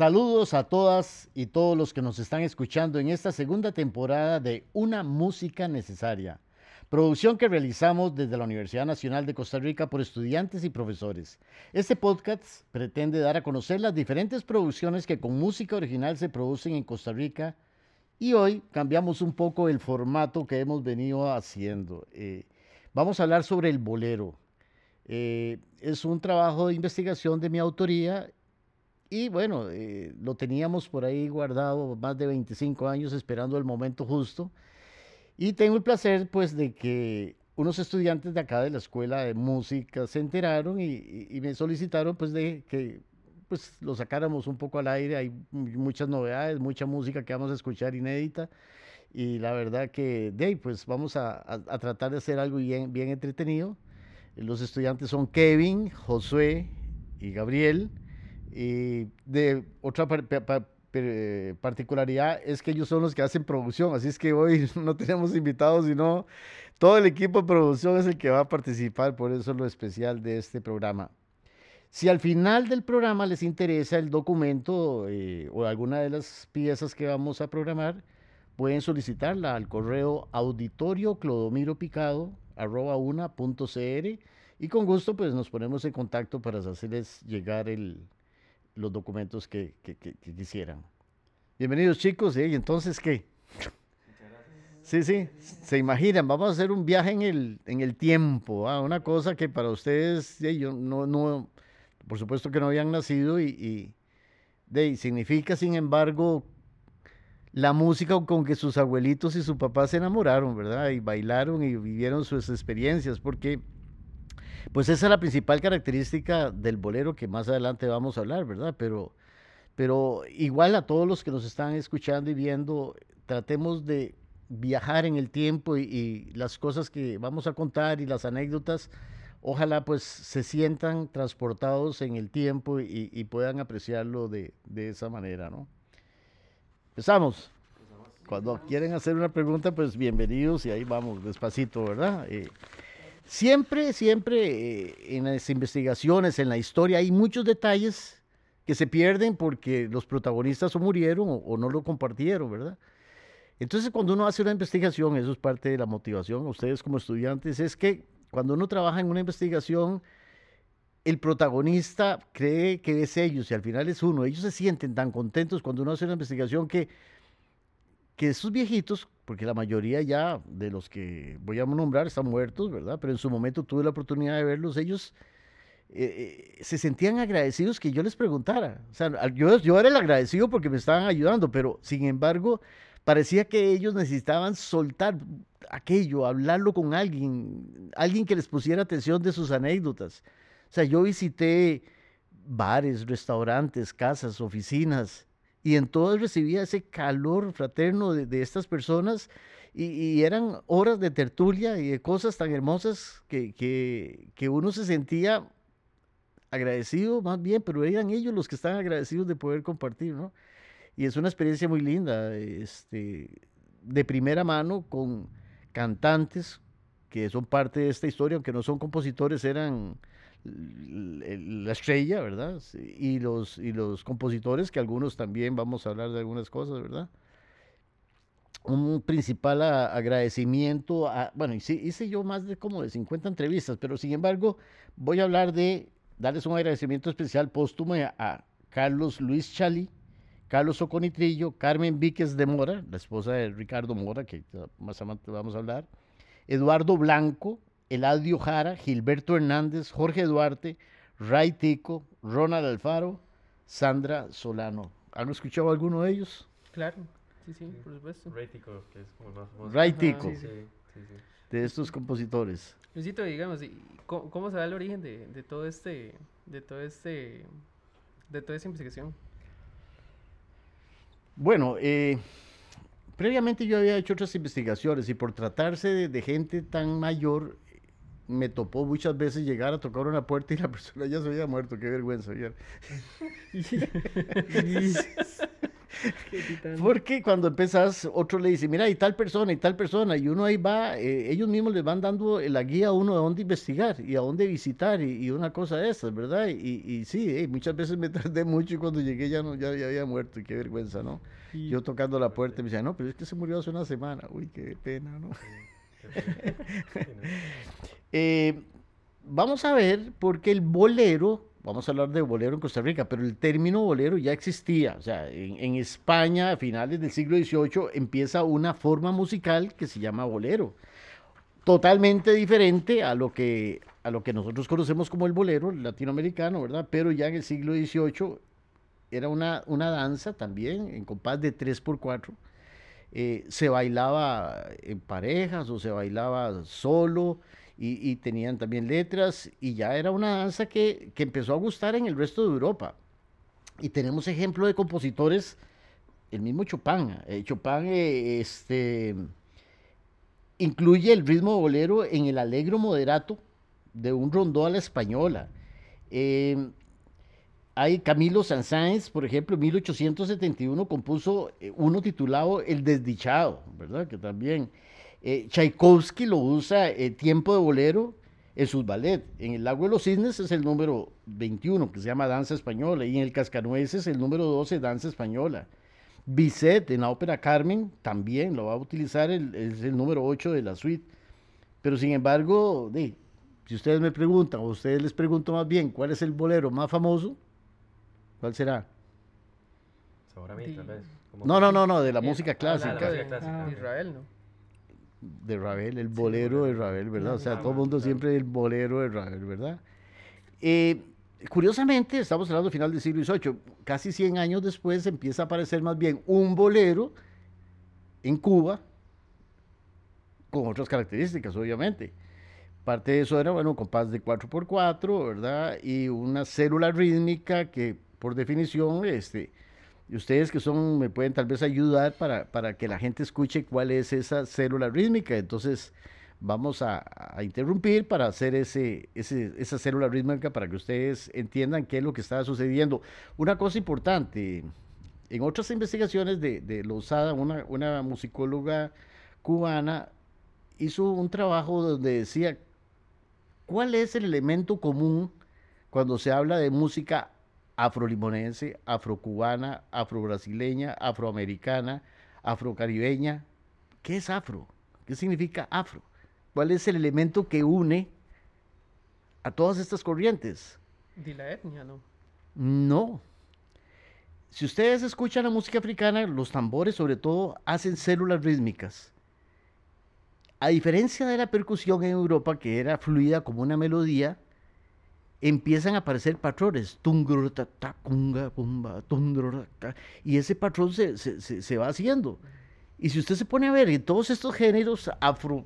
Saludos a todas y todos los que nos están escuchando en esta segunda temporada de Una Música Necesaria, producción que realizamos desde la Universidad Nacional de Costa Rica por estudiantes y profesores. Este podcast pretende dar a conocer las diferentes producciones que con música original se producen en Costa Rica y hoy cambiamos un poco el formato que hemos venido haciendo. Eh, vamos a hablar sobre el bolero. Eh, es un trabajo de investigación de mi autoría y bueno, eh, lo teníamos por ahí guardado más de 25 años esperando el momento justo. Y tengo el placer pues de que unos estudiantes de acá de la Escuela de Música se enteraron y, me solicitaron pues de que pues lo sacáramos un poco al aire. Hay muchas novedades, mucha música que vamos a escuchar inédita. Y la verdad que de pues vamos a, a tratar de hacer algo bien, bien entretenido. Los estudiantes son Kevin, Josué y Gabriel. Y de otra particularidad es que ellos son los que hacen producción, así es que hoy no tenemos invitados, sino todo el equipo de producción es el que va a participar, por eso es lo especial de este programa. Si al final del programa les interesa el documento eh, o alguna de las piezas que vamos a programar, pueden solicitarla al correo auditorio clodomiro picado y con gusto pues nos ponemos en contacto para hacerles llegar el, los documentos que, quisieran. Bienvenidos chicos, ¿y entonces qué? Sí, sí, se imaginan, vamos a hacer un viaje en el, en el tiempo, ¿ah? una cosa que para ustedes, yo no, no, por supuesto que no habían nacido y, de, significa, sin embargo, la música con que sus abuelitos y su papá se enamoraron, ¿verdad? Y bailaron y vivieron sus experiencias, porque pues esa es la principal característica del bolero que más adelante vamos a hablar, ¿verdad? Pero, pero igual a todos los que nos están escuchando y viendo, tratemos de viajar en el tiempo y, las cosas que vamos a contar y las anécdotas, ojalá pues se sientan transportados en el tiempo y, puedan apreciarlo de, esa manera, ¿no? Empezamos. Cuando quieren hacer una pregunta, pues bienvenidos y ahí vamos, despacito, ¿verdad? Eh, Siempre, siempre eh, en las investigaciones, en la historia, hay muchos detalles que se pierden porque los protagonistas o murieron o, no lo compartieron, ¿verdad? Entonces, cuando uno hace una investigación, eso es parte de la motivación, ustedes como estudiantes, es que cuando uno trabaja en una investigación, el protagonista cree que es ellos y al final es uno. Ellos se sienten tan contentos cuando uno hace una investigación que que esos viejitos, porque la mayoría ya de los que voy a nombrar están muertos, ¿verdad? Pero en su momento tuve la oportunidad de verlos, ellos eh, eh, se sentían agradecidos que yo les preguntara. O sea, yo, yo era el agradecido porque me estaban ayudando, pero sin embargo, parecía que ellos necesitaban soltar aquello, hablarlo con alguien, alguien que les pusiera atención de sus anécdotas. O sea, yo visité bares, restaurantes, casas, oficinas, y en todas recibía ese calor fraterno de, estas personas y, eran horas de tertulia y de cosas tan hermosas que, que, uno se sentía agradecido más bien, pero eran ellos los que estaban agradecidos de poder compartir, ¿no? Y es una experiencia muy linda, este, de primera mano con cantantes que son parte de esta historia, aunque no son compositores, eran la estrella, ¿verdad? Y los, y los compositores, que algunos también vamos a hablar de algunas cosas, ¿verdad? Un principal agradecimiento, a, bueno, hice, hice yo más de como de 50 entrevistas, pero sin embargo voy a hablar de, darles un agradecimiento especial póstumo a, Carlos Luis Chali, Carlos Oconitrillo, Carmen Víquez de Mora, la esposa de Ricardo Mora, que más adelante vamos a hablar, Eduardo Blanco, Eladio Jara, Gilberto Hernández, Jorge Duarte, Ray Tico, Ronald Alfaro, Sandra Solano. ¿Han escuchado alguno de ellos? Claro, sí, sí, por supuesto. Ray Tico, que es como más famoso. Ray Tico, de estos compositores. Luisito, digamos, ¿cómo, ¿cómo, se da el origen de, de, todo este, de todo este, de toda esta investigación? Bueno, eh, previamente yo había hecho otras investigaciones y por tratarse de gente tan mayor, me topó muchas veces llegar a tocar una puerta y la persona ya se había muerto, qué vergüenza. Porque cuando empezás, otro le dice, mira, y tal persona, y tal persona, y uno ahí va, eh, ellos mismos les van dando la guía a uno de dónde investigar y a dónde visitar y, una cosa de esas, ¿verdad? Y, y sí, eh, muchas veces me tardé mucho y cuando llegué ya, no, ya, había muerto, y qué vergüenza, ¿no? Yo tocando la puerta y me decía, no, pero es que se murió hace una semana, uy, qué pena, ¿no? Eh, vamos a ver, porque el bolero vamos a hablar de bolero en Costa Rica, pero el término bolero ya existía. O sea, en, España, a finales del siglo XVIII, empieza una forma musical que se llama bolero. Totalmente diferente a lo que, a lo que nosotros conocemos como el bolero latinoamericano, ¿verdad? Pero ya en el siglo XVIII era una, una danza también en compás de 3x4. Eh, se bailaba en parejas o se bailaba solo y, tenían también letras y ya era una danza que, empezó a gustar en el resto de Europa. Y tenemos ejemplo de compositores, el mismo Chopin. Eh, Chopin eh, este, incluye el ritmo bolero en el alegro moderato de un rondó a la española. Eh, hay Camilo Sansáenz, por ejemplo, en 1871 compuso uno titulado El Desdichado, ¿verdad? Que también eh, Tchaikovsky lo usa eh, Tiempo de Bolero en sus ballet. En El Lago de los Cisnes es el número 21, que se llama Danza Española, y en El Cascanueces el número 12, Danza Española. Bizet en la ópera Carmen también lo va a utilizar, es el número 8 de la suite. Pero sin embargo, si ustedes me preguntan, o ustedes les pregunto más bien, ¿cuál es el bolero más famoso? ¿Cuál será? Ahora mí, tal vez. No, no, no, no, de la música clásica. Ah, de, ah, Israel, ¿no? De Ravel, el bolero de Ravel, ¿verdad? O sea, todo el mundo siempre el bolero de Ravel, ¿verdad? Eh, curiosamente, estamos hablando del final del siglo XVIII, casi 100 años después empieza a aparecer más bien un bolero en Cuba, con otras características, obviamente. Parte de eso era, bueno, compás de 4x4, ¿verdad? Y una célula rítmica que, por definición, este, y ustedes que son, me pueden tal vez ayudar para, para que la gente escuche cuál es esa célula rítmica. Entonces, vamos a, interrumpir para hacer ese, esa célula rítmica para que ustedes entiendan qué es lo que está sucediendo. Una cosa importante, en otras investigaciones de, de Lozada, una, una musicóloga cubana hizo un trabajo donde decía cuál es el elemento común cuando se habla de música afrolimonense, afrocubana, afrobrasileña, afroamericana, afrocaribeña. ¿Qué es afro? ¿Qué significa afro? ¿Cuál es el elemento que une a todas estas corrientes? De la etnia, ¿no? No. Si ustedes escuchan la música africana, los tambores sobre todo hacen células rítmicas. A diferencia de la percusión en Europa, que era fluida como una melodía, empiezan a aparecer patrones. Y ese patrón se, se, va haciendo. Y si usted se pone a ver en todos estos géneros afro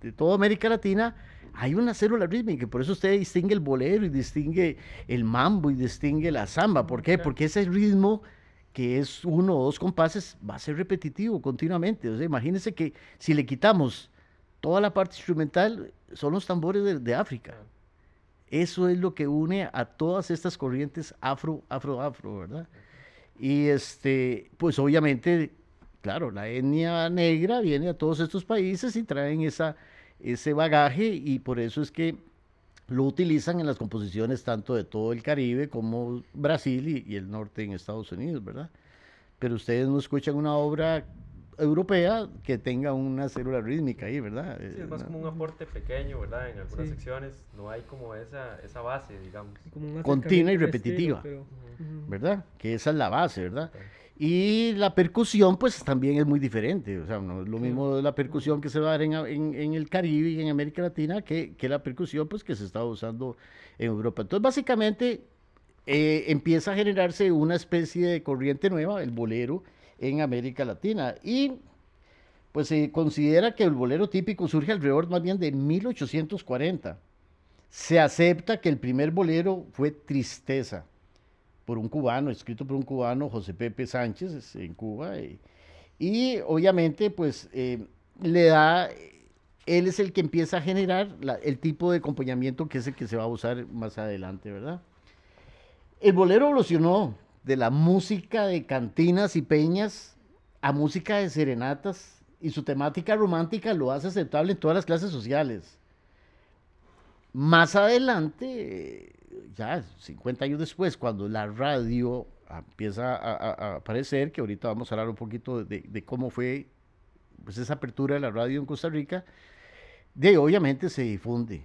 de toda América Latina, hay una célula rítmica. Por eso usted distingue el bolero y distingue el mambo y distingue la samba. ¿Por qué? Porque ese ritmo que es uno o dos compases va a ser repetitivo continuamente. O sea, imagínense que si le quitamos toda la parte instrumental, son los tambores de África. Eso es lo que une a todas estas corrientes afro, afro, afro, ¿verdad? Y este, pues obviamente, claro, la etnia negra viene a todos estos países y traen esa, ese bagaje y por eso es que lo utilizan en las composiciones tanto de todo el Caribe como Brasil y el norte en Estados Unidos, ¿verdad? Pero ustedes no escuchan una obra europea que tenga una célula rítmica ahí, ¿verdad? Sí, es más como un aporte pequeño, ¿verdad? En algunas secciones no hay como esa, esa base, digamos. Continua y repetitiva, ¿verdad? Que esa es la base, ¿verdad? Y la percusión, pues también es muy diferente. O sea, no es lo mismo de la percusión que se va a dar en, en, el Caribe y en América Latina que, que, la percusión, pues, que se está usando en Europa. Entonces, básicamente, eh, empieza a generarse una especie de corriente nueva, el bolero, en América Latina. Y pues se considera que el bolero típico surge alrededor más bien de 1840. Se acepta que el primer bolero fue Tristeza, por un cubano, escrito por un cubano, José Pepe Sánchez, en Cuba. Y, obviamente, pues eh, le da, él es el que empieza a generar el tipo de acompañamiento que es el que se va a usar más adelante, ¿verdad? El bolero evolucionó de la música de cantinas y peñas a música de serenatas y su temática romántica lo hace aceptable en todas las clases sociales. Más adelante, ya 50 años después, cuando la radio empieza a, aparecer, que ahorita vamos a hablar un poquito de, cómo fue pues, esa apertura de la radio en Costa Rica, de obviamente se difunde,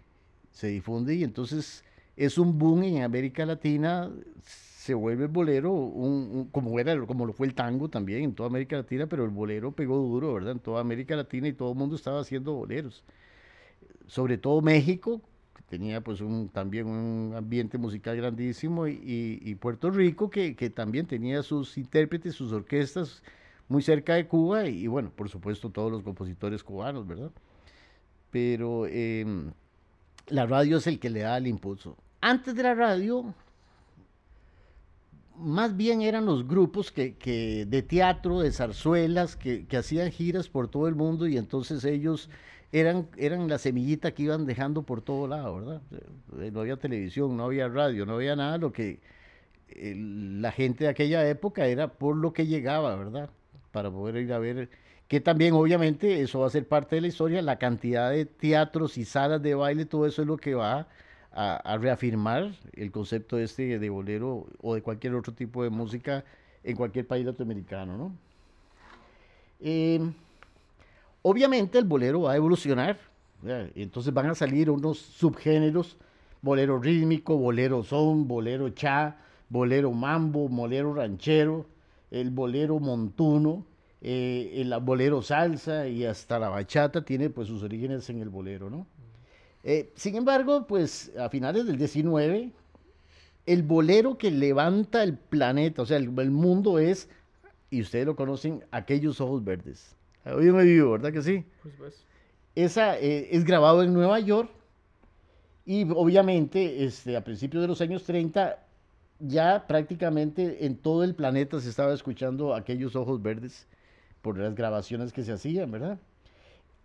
se difunde y entonces es un boom en América Latina, se vuelve el bolero, un, como, era, como lo fue el tango también en toda América Latina, pero el bolero pegó duro, ¿verdad? En toda América Latina y todo el mundo estaba haciendo boleros. Sobre todo México, que tenía pues un, también un ambiente musical grandísimo, y, Puerto Rico, que, también tenía sus intérpretes, sus orquestas muy cerca de Cuba, y, bueno, por supuesto todos los compositores cubanos, ¿verdad? Pero em, la radio es el que le da el impulso. Antes de la radio, más bien eran los grupos que, de teatro, de zarzuelas, que, hacían giras por todo el mundo y entonces ellos eran, eran la semillita que iban dejando por todo lado, ¿verdad? Eh, no había televisión, no había radio, no había nada, lo que la gente de aquella época era por lo que llegaba, ¿verdad? Para poder ir a ver, que también obviamente eso va a ser parte de la historia, la cantidad de teatros y salas de baile, todo eso es lo que va a, reafirmar el concepto este de bolero o de cualquier otro tipo de música en cualquier país latinoamericano, ¿no? Eh, obviamente el bolero va a evolucionar, entonces van a salir unos subgéneros, bolero rítmico, bolero son, bolero cha, bolero mambo, bolero ranchero, el bolero montuno, eh, el bolero salsa y hasta la bachata tiene pues sus orígenes en el bolero, ¿no? Eh, sin embargo, pues a finales del 19, el bolero que levanta el planeta, o sea, el, mundo es, y ustedes lo conocen, aquellos ojos verdes. Hoy me vivo, ¿verdad que sí? Pues, pues. Esa eh, es grabado en Nueva York y obviamente este, a principios de los años 30 ya prácticamente en todo el planeta se estaba escuchando aquellos ojos verdes por las grabaciones que se hacían, ¿verdad?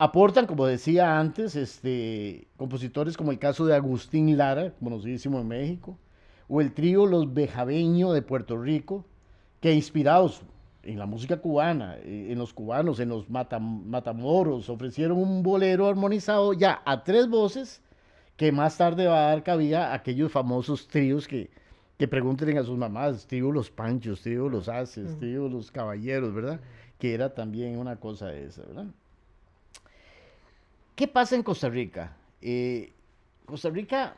Aportan, como decía antes, este, compositores como el caso de Agustín Lara, conocidísimo en México, o el trío Los Bejabeño de Puerto Rico, que inspirados en la música cubana, eh, en los cubanos, en los matamoros, ofrecieron un bolero armonizado ya a tres voces, que más tarde va a dar cabida a aquellos famosos tríos que, que pregunten a sus mamás, trío Los Panchos, trío Los Haces, trío Los Caballeros, ¿verdad? Que era también una cosa esa, ¿verdad? ¿Qué pasa en Costa Rica? Eh, Costa Rica,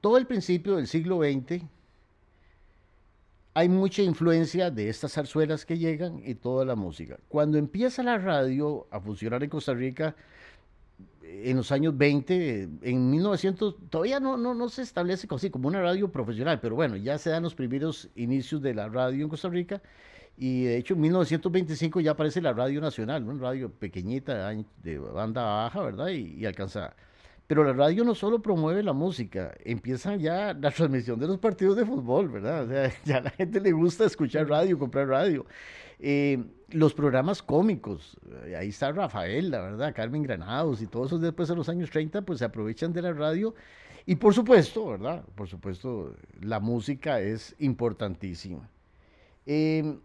todo el principio del siglo XX, hay mucha influencia de estas zarzuelas que llegan y toda la música. Cuando empieza la radio a funcionar en Costa Rica, en los años 20, en 1900, todavía no, no, no se establece así como una radio profesional, pero bueno, ya se dan los primeros inicios de la radio en Costa Rica y de hecho en 1925 ya aparece la Radio Nacional, una radio pequeñita de banda baja, ¿verdad? Y, alcanza. Pero la radio no solo promueve la música, empieza ya la transmisión de los partidos de fútbol, ¿verdad? O sea, ya a la gente le gusta escuchar radio, comprar radio. Eh, los programas cómicos, eh, ahí está Rafael, la verdad, Carmen Granados y todos esos después de los años 30, pues se aprovechan de la radio. Y por supuesto, ¿verdad? Por supuesto, la música es importantísima. Eh,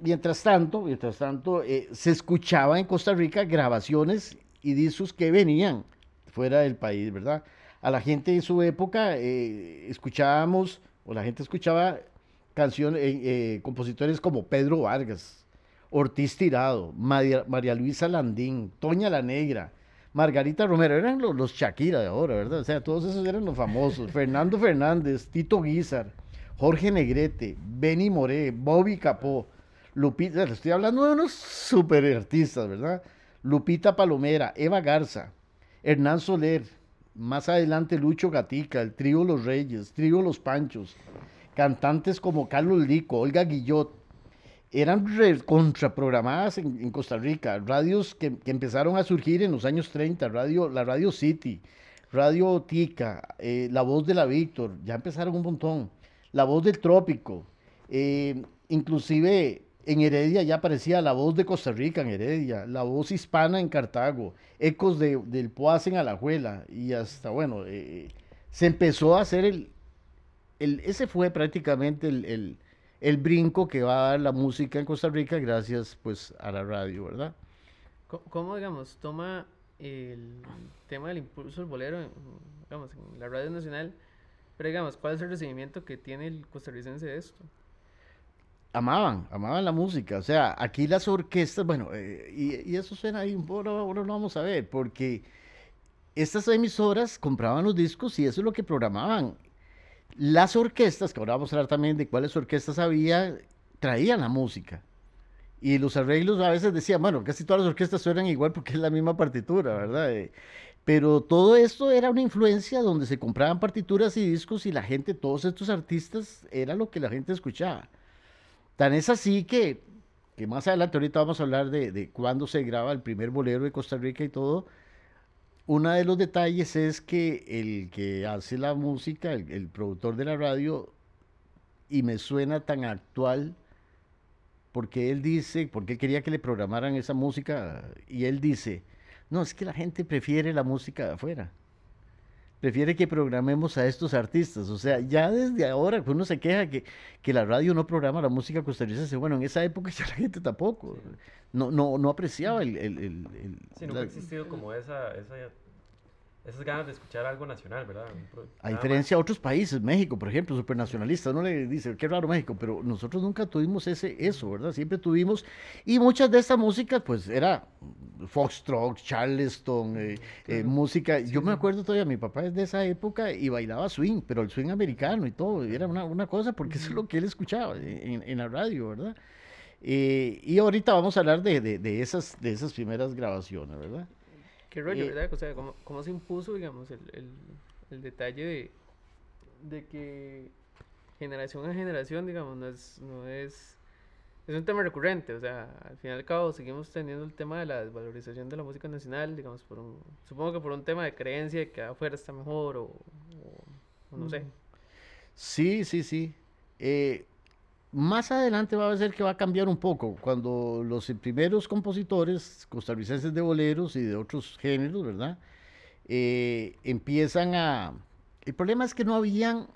mientras tanto, mientras tanto, eh, se escuchaba en Costa Rica grabaciones y discos que venían fuera del país, ¿verdad? A la gente en su época eh, escuchábamos, o la gente escuchaba canciones, eh, compositores como Pedro Vargas, Ortiz Tirado, María, Luisa Landín, Toña la Negra, Margarita Romero, eran los, los Shakira de ahora, ¿verdad? O sea, todos esos eran los famosos. Fernando Fernández, Tito Guizar, Jorge Negrete, Benny Moré, Bobby Capó. Lupita, estoy hablando de unos super artistas, ¿verdad? Lupita Palomera, Eva Garza, Hernán Soler, más adelante Lucho Gatica, el trío Los Reyes, trío Los Panchos, cantantes como Carlos Lico, Olga Guillot, eran contraprogramadas en, en, Costa Rica, radios que, empezaron a surgir en los años 30, radio, la Radio City, Radio Tica, eh, La Voz de la Víctor, ya empezaron un montón, La Voz del Trópico, eh, inclusive en Heredia ya aparecía la voz de Costa Rica en Heredia, la voz hispana en Cartago, ecos de, del Poaz en Alajuela y hasta, bueno, eh, se empezó a hacer el, el, ese fue prácticamente el, el, el, brinco que va a dar la música en Costa Rica gracias pues a la radio, ¿verdad? ¿Cómo, digamos, toma el tema del impulso del bolero, digamos, en la radio nacional? Pero digamos, ¿cuál es el recibimiento que tiene el costarricense de esto? Amaban, amaban la música. O sea, aquí las orquestas, bueno, eh, y, eso suena ahí poco, ahora lo vamos a ver, porque estas emisoras compraban los discos y eso es lo que programaban. Las orquestas, que ahora vamos a hablar también de cuáles orquestas había, traían la música. Y los arreglos a veces decían, bueno, casi todas las orquestas suenan igual porque es la misma partitura, ¿verdad? Eh, pero todo esto era una influencia donde se compraban partituras y discos y la gente, todos estos artistas, era lo que la gente escuchaba. Tan es así que, que más adelante, ahorita vamos a hablar de, de cuándo se graba el primer bolero de Costa Rica y todo. Uno de los detalles es que el que hace la música, el, productor de la radio, y me suena tan actual, porque él dice, porque él quería que le programaran esa música, y él dice, no, es que la gente prefiere la música de afuera prefiere que programemos a estos artistas. O sea, ya desde ahora que uno se queja que, que la radio no programa la música costarricense, bueno, en esa época ya la gente tampoco. No, no, no apreciaba el... el, el, sí, nunca ha existido como esa, esa esas ganas de escuchar algo nacional, ¿verdad? A diferencia de otros países, México, por ejemplo, supernacionalista, no le dice, qué raro México, pero nosotros nunca tuvimos ese, eso, ¿verdad? Siempre tuvimos, y muchas de estas músicas, pues era foxtrot, charleston, eh, eh, música, yo me acuerdo todavía, mi papá es de esa época y bailaba swing, pero el swing americano y todo, era una, una cosa, porque eso es lo que él escuchaba en, en la radio, ¿verdad? Eh, y ahorita vamos a hablar de, de, de, esas, de esas primeras grabaciones, ¿verdad? Qué rollo, ¿verdad? O sea, ¿cómo, ¿cómo, se impuso, digamos, el, el, el, detalle de, de que generación a generación, digamos, no es, no es, es un tema recurrente, o sea, al fin y al cabo seguimos teniendo el tema de la desvalorización de la música nacional, digamos, por un, supongo que por un tema de creencia de que afuera está mejor o, o, no sé. Sí, sí, sí. Eh, más adelante va a ser que va a cambiar un poco, cuando los primeros compositores costarricenses de boleros y de otros géneros, ¿verdad? Eh, empiezan a... El problema es que no habían,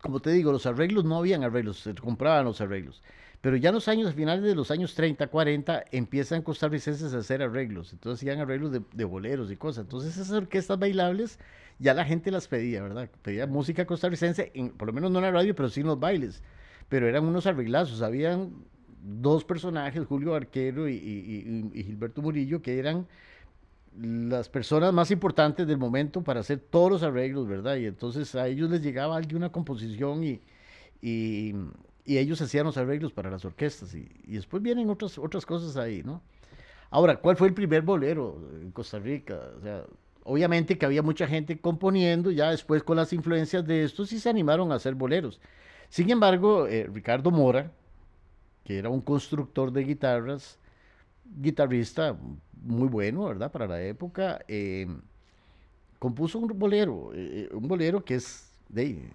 como te digo, los arreglos, no habían arreglos, se compraban los arreglos. Pero ya en los años, finales de los años 30, 40, empiezan costarricenses a hacer arreglos. Entonces hacían arreglos de, boleros y cosas. Entonces esas orquestas bailables ya la gente las pedía, ¿verdad? Pedía música costarricense, por lo menos no en la radio, pero sí en los bailes pero eran unos arreglazos. Habían dos personajes, Julio Arquero y, Gilberto Murillo, que eran las personas más importantes del momento para hacer todos los arreglos, ¿verdad? Y entonces a ellos les llegaba alguna composición y, y, ellos hacían los arreglos para las orquestas. Y, después vienen otras, otras cosas ahí, ¿no? Ahora, ¿cuál fue el primer bolero en Costa Rica? O sea, obviamente que había mucha gente componiendo, ya después con las influencias de estos sí se animaron a hacer boleros. Sin embargo, eh, Ricardo Mora, que era un constructor de guitarras, guitarrista muy bueno, ¿verdad? Para la época, eh, compuso un bolero, eh, un bolero que es, de,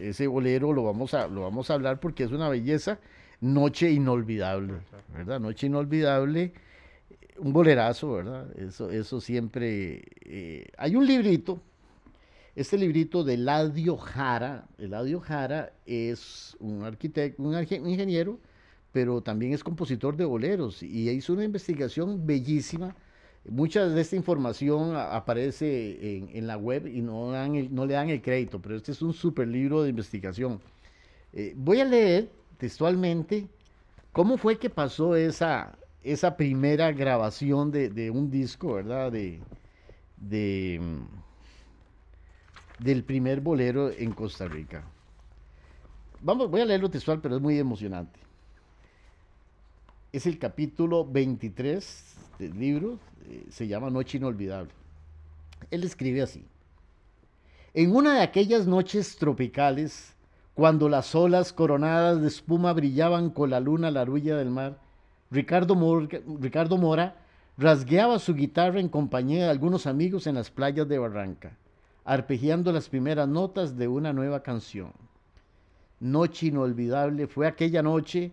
ese bolero lo vamos, a, lo vamos a hablar porque es una belleza, Noche Inolvidable, ¿verdad? Noche Inolvidable, un bolerazo, ¿verdad? Eso, eso siempre... hay un librito este librito de Eladio Jara, Eladio Jara es un arquitecto, un, ingeniero, pero también es compositor de boleros y hizo una investigación bellísima. Mucha de esta información aparece en, la web y no, no, le dan el crédito, pero este es un super libro de investigación. Eh, voy a leer textualmente cómo fue que pasó esa, esa primera grabación de, un disco, ¿verdad? De, de, del primer bolero en Costa Rica. Vamos, voy a leerlo textual, pero es muy emocionante. Es el capítulo 23 del libro, se llama Noche Inolvidable. Él escribe así. En una de aquellas noches tropicales, cuando las olas coronadas de espuma brillaban con la luna la orilla del mar, Ricardo, Ricardo Mora rasgueaba su guitarra en compañía de algunos amigos en las playas de Barranca arpegiando las primeras notas de una nueva canción. Noche inolvidable fue aquella noche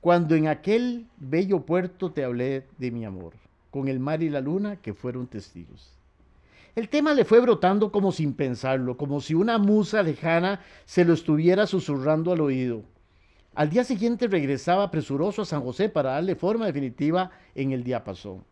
cuando en aquel bello puerto te hablé de mi amor, con el mar y la luna que fueron testigos. El tema le fue brotando como sin pensarlo, como si una musa lejana se lo estuviera susurrando al oído. Al día siguiente regresaba presuroso a San José para darle forma definitiva en el diapasón.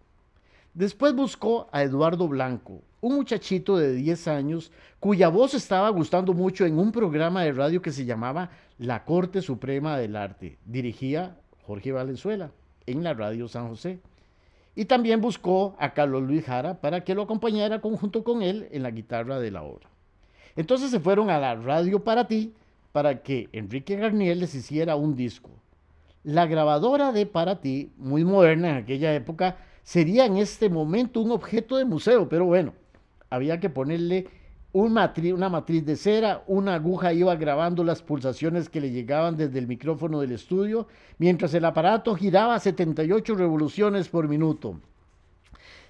Después buscó a Eduardo Blanco, un muchachito de 10 años cuya voz estaba gustando mucho en un programa de radio que se llamaba La Corte Suprema del Arte. Dirigía Jorge Valenzuela en la radio San José. Y también buscó a Carlos Luis Jara para que lo acompañara junto con él en la guitarra de la obra. Entonces se fueron a la radio para ti para que Enrique Garnier les hiciera un disco. La grabadora de Para ti, muy moderna en aquella época, sería en este momento un objeto de museo, pero bueno, había que ponerle una matriz de cera, una aguja iba grabando las pulsaciones que le llegaban desde el micrófono del estudio, mientras el aparato giraba 78 revoluciones por minuto.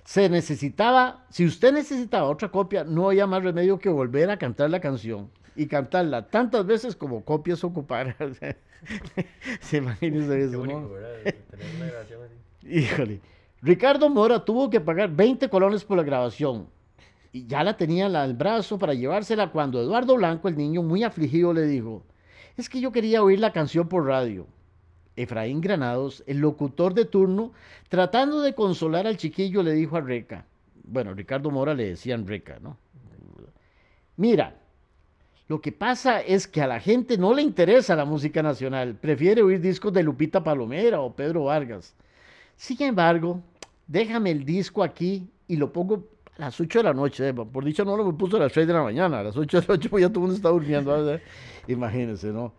Se necesitaba, si usted necesitaba otra copia, no había más remedio que volver a cantar la canción y cantarla tantas veces como copias ocuparan. Se imagina eso, ¿no? Híjole. Ricardo Mora tuvo que pagar 20 colones por la grabación y ya la tenía al brazo para llevársela cuando Eduardo Blanco, el niño muy afligido, le dijo, es que yo quería oír la canción por radio. Efraín Granados, el locutor de turno, tratando de consolar al chiquillo, le dijo a Reca, bueno, Ricardo Mora le decían Reca, ¿no? Mira, lo que pasa es que a la gente no le interesa la música nacional, prefiere oír discos de Lupita Palomera o Pedro Vargas. Sin embargo, déjame el disco aquí y lo pongo a las 8 de la noche. Por dicho no lo puso a las 6 de la mañana, a las 8 de la noche pues ya todo el mundo está durmiendo. Imagínense, ¿no?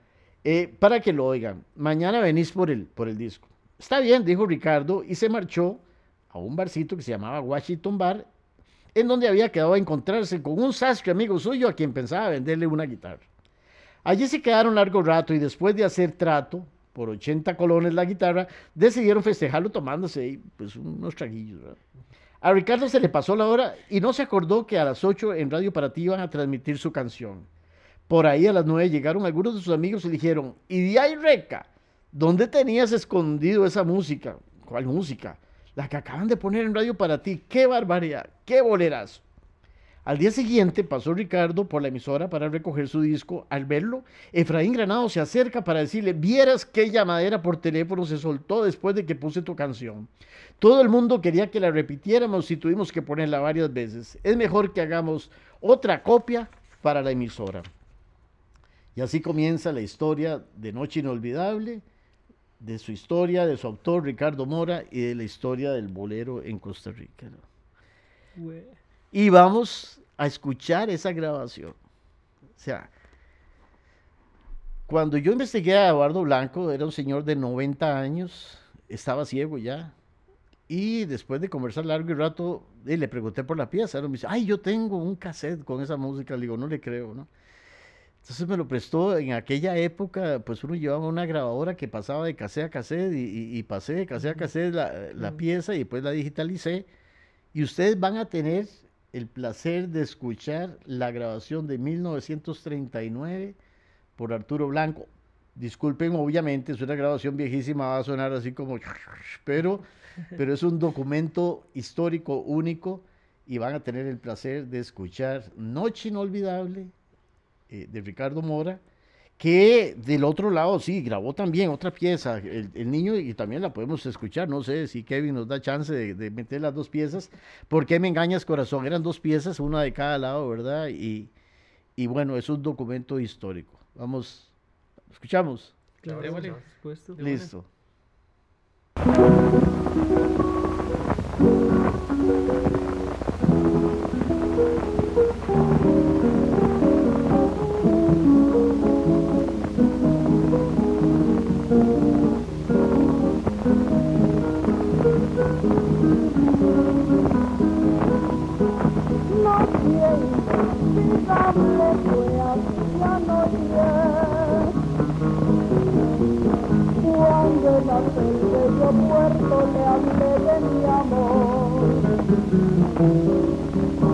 Eh, para que lo oigan. Mañana venís por el, por el disco. Está bien, dijo Ricardo, y se marchó a un barcito que se llamaba Washington Bar en donde había quedado a encontrarse con un sastre amigo suyo a quien pensaba venderle una guitarra. Allí se quedaron largo rato y después de hacer trato por 80 colones la guitarra, decidieron festejarlo tomándose pues, unos traguillos. A Ricardo se le pasó la hora y no se acordó que a las 8 en Radio Para Ti iban a transmitir su canción. Por ahí a las 9 llegaron algunos de sus amigos y le dijeron, ¿y de ahí, Reca? ¿Dónde tenías escondido esa música? ¿Cuál música? la que acaban de poner en radio para ti. ¡Qué barbaridad! ¡Qué boleras! Al día siguiente pasó Ricardo por la emisora para recoger su disco. Al verlo, Efraín Granado se acerca para decirle, vieras qué llamadera por teléfono se soltó después de que puse tu canción. Todo el mundo quería que la repitiéramos y tuvimos que ponerla varias veces. Es mejor que hagamos otra copia para la emisora. Y así comienza la historia de Noche Inolvidable de su historia, de su autor Ricardo Mora y de la historia del bolero en Costa Rica. Y vamos a escuchar esa grabación. O sea, cuando yo investigué a Eduardo Blanco, era un señor de 90 años, estaba ciego ya. Y después de conversar largo y rato, le pregunté por la pieza. Él me dice, ay, yo tengo un cassette con esa música. Le digo, no le creo, ¿no? Entonces me lo prestó en aquella época, pues uno llevaba una grabadora que pasaba de cassette a cassette y, pasé de cassette a cassette la, pieza y después la digitalicé. Y ustedes van a tener el placer de escuchar la grabación de 1939 por Arturo Blanco. Disculpen, obviamente, es una grabación viejísima, va a sonar así como... Pero, pero es un documento histórico único y van a tener el placer de escuchar Noche Inolvidable eh, de Ricardo Mora, que del otro lado sí, grabó también otra pieza, el, niño, y también la podemos escuchar, no sé si Kevin nos da chance de, meter las dos piezas, ¿por qué me engañas corazón? Eran dos piezas, una de cada lado, ¿verdad? Y, y bueno, es un documento histórico. Vamos, escuchamos. Claro, Listo. Cuando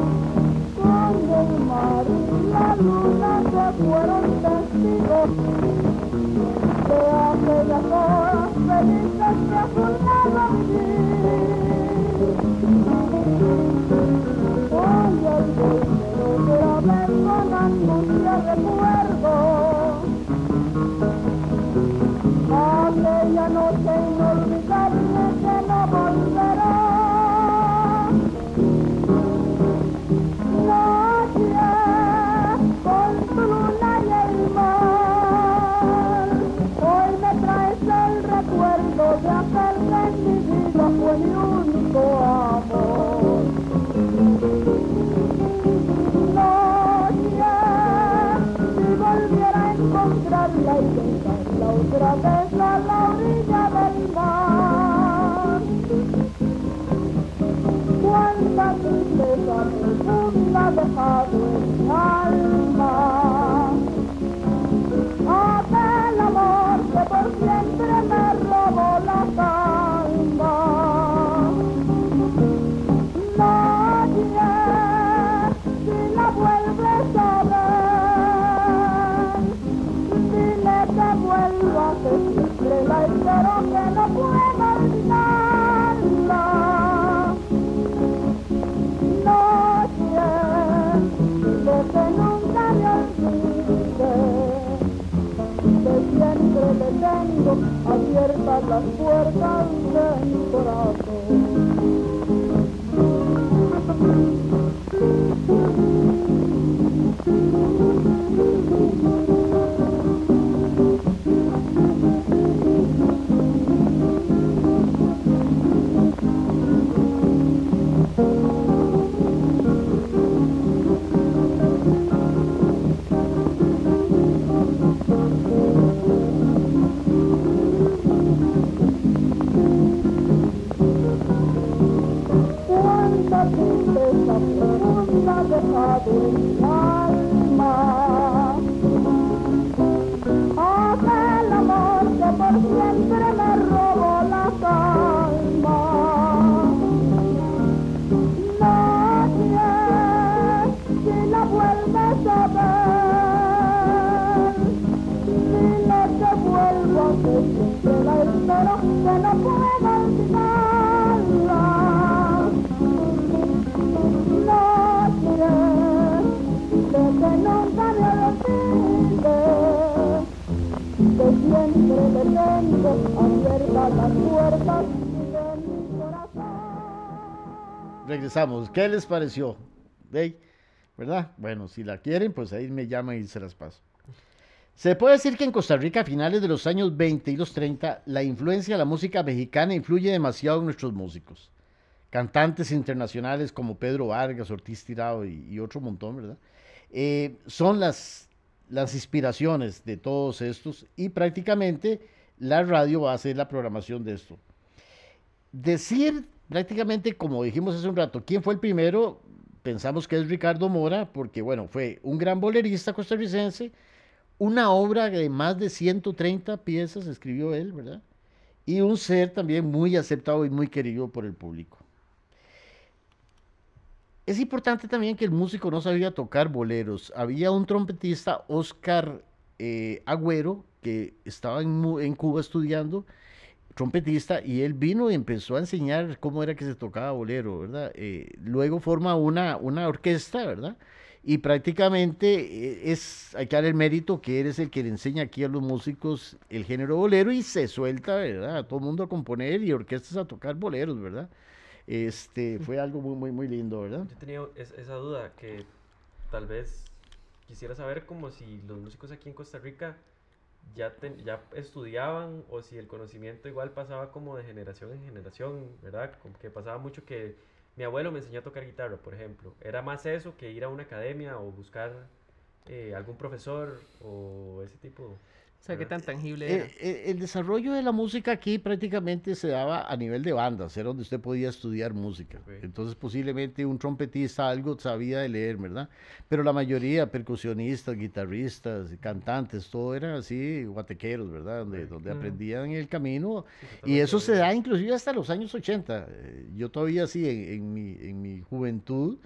el mar y la luna se fueron testigos a la orilla del mar. Las puertas ¿Qué les pareció? ¿Ve? ¿Verdad? Bueno, si la quieren, pues ahí me llaman y se las paso. Se puede decir que en Costa Rica a finales de los años 20 y los 30, la influencia de la música mexicana influye demasiado en nuestros músicos. Cantantes internacionales como Pedro Vargas, Ortiz Tirado y, y otro montón, ¿verdad? Eh, son las, las inspiraciones de todos estos y prácticamente la radio va a hacer la programación de esto. Decir prácticamente, como dijimos hace un rato, quién fue el primero, pensamos que es Ricardo Mora, porque bueno, fue un gran bolerista costarricense, una obra de más de 130 piezas escribió él, ¿verdad? Y un ser también muy aceptado y muy querido por el público. Es importante también que el músico no sabía tocar boleros. Había un trompetista, Oscar eh, Agüero, que estaba en, Cuba estudiando, trompetista, y él vino y empezó a enseñar cómo era que se tocaba bolero, ¿verdad? Eh, luego forma una, una orquesta, ¿verdad? Y prácticamente eh, es, hay que dar el mérito que eres el que le enseña aquí a los músicos el género bolero y se suelta, ¿verdad? A todo el mundo a componer y orquestas a tocar boleros, ¿verdad? Este, fue algo muy, muy, muy lindo, ¿verdad? Yo tenía es- esa duda que tal vez quisiera saber como si los músicos aquí en Costa Rica ya, ya estudiaban o si el conocimiento igual pasaba como de generación en generación, ¿verdad? Como que pasaba mucho que mi abuelo me enseñó a tocar guitarra, por ejemplo. Era más eso que ir a una academia o buscar eh, algún profesor o ese tipo. O sea, qué tan tangible Eh, era. eh, el desarrollo de la música aquí prácticamente se daba a nivel de bandas, era donde usted podía estudiar música. Entonces posiblemente un trompetista algo sabía de leer, ¿verdad? Pero la mayoría, percusionistas, guitarristas, cantantes, todo eran así, guatequeros, ¿verdad? Donde, donde Mm. aprendían en el camino. Sí, Y eso se da inclusive hasta los años 80. Eh, Yo todavía sí, en, en mi, en mi juventud,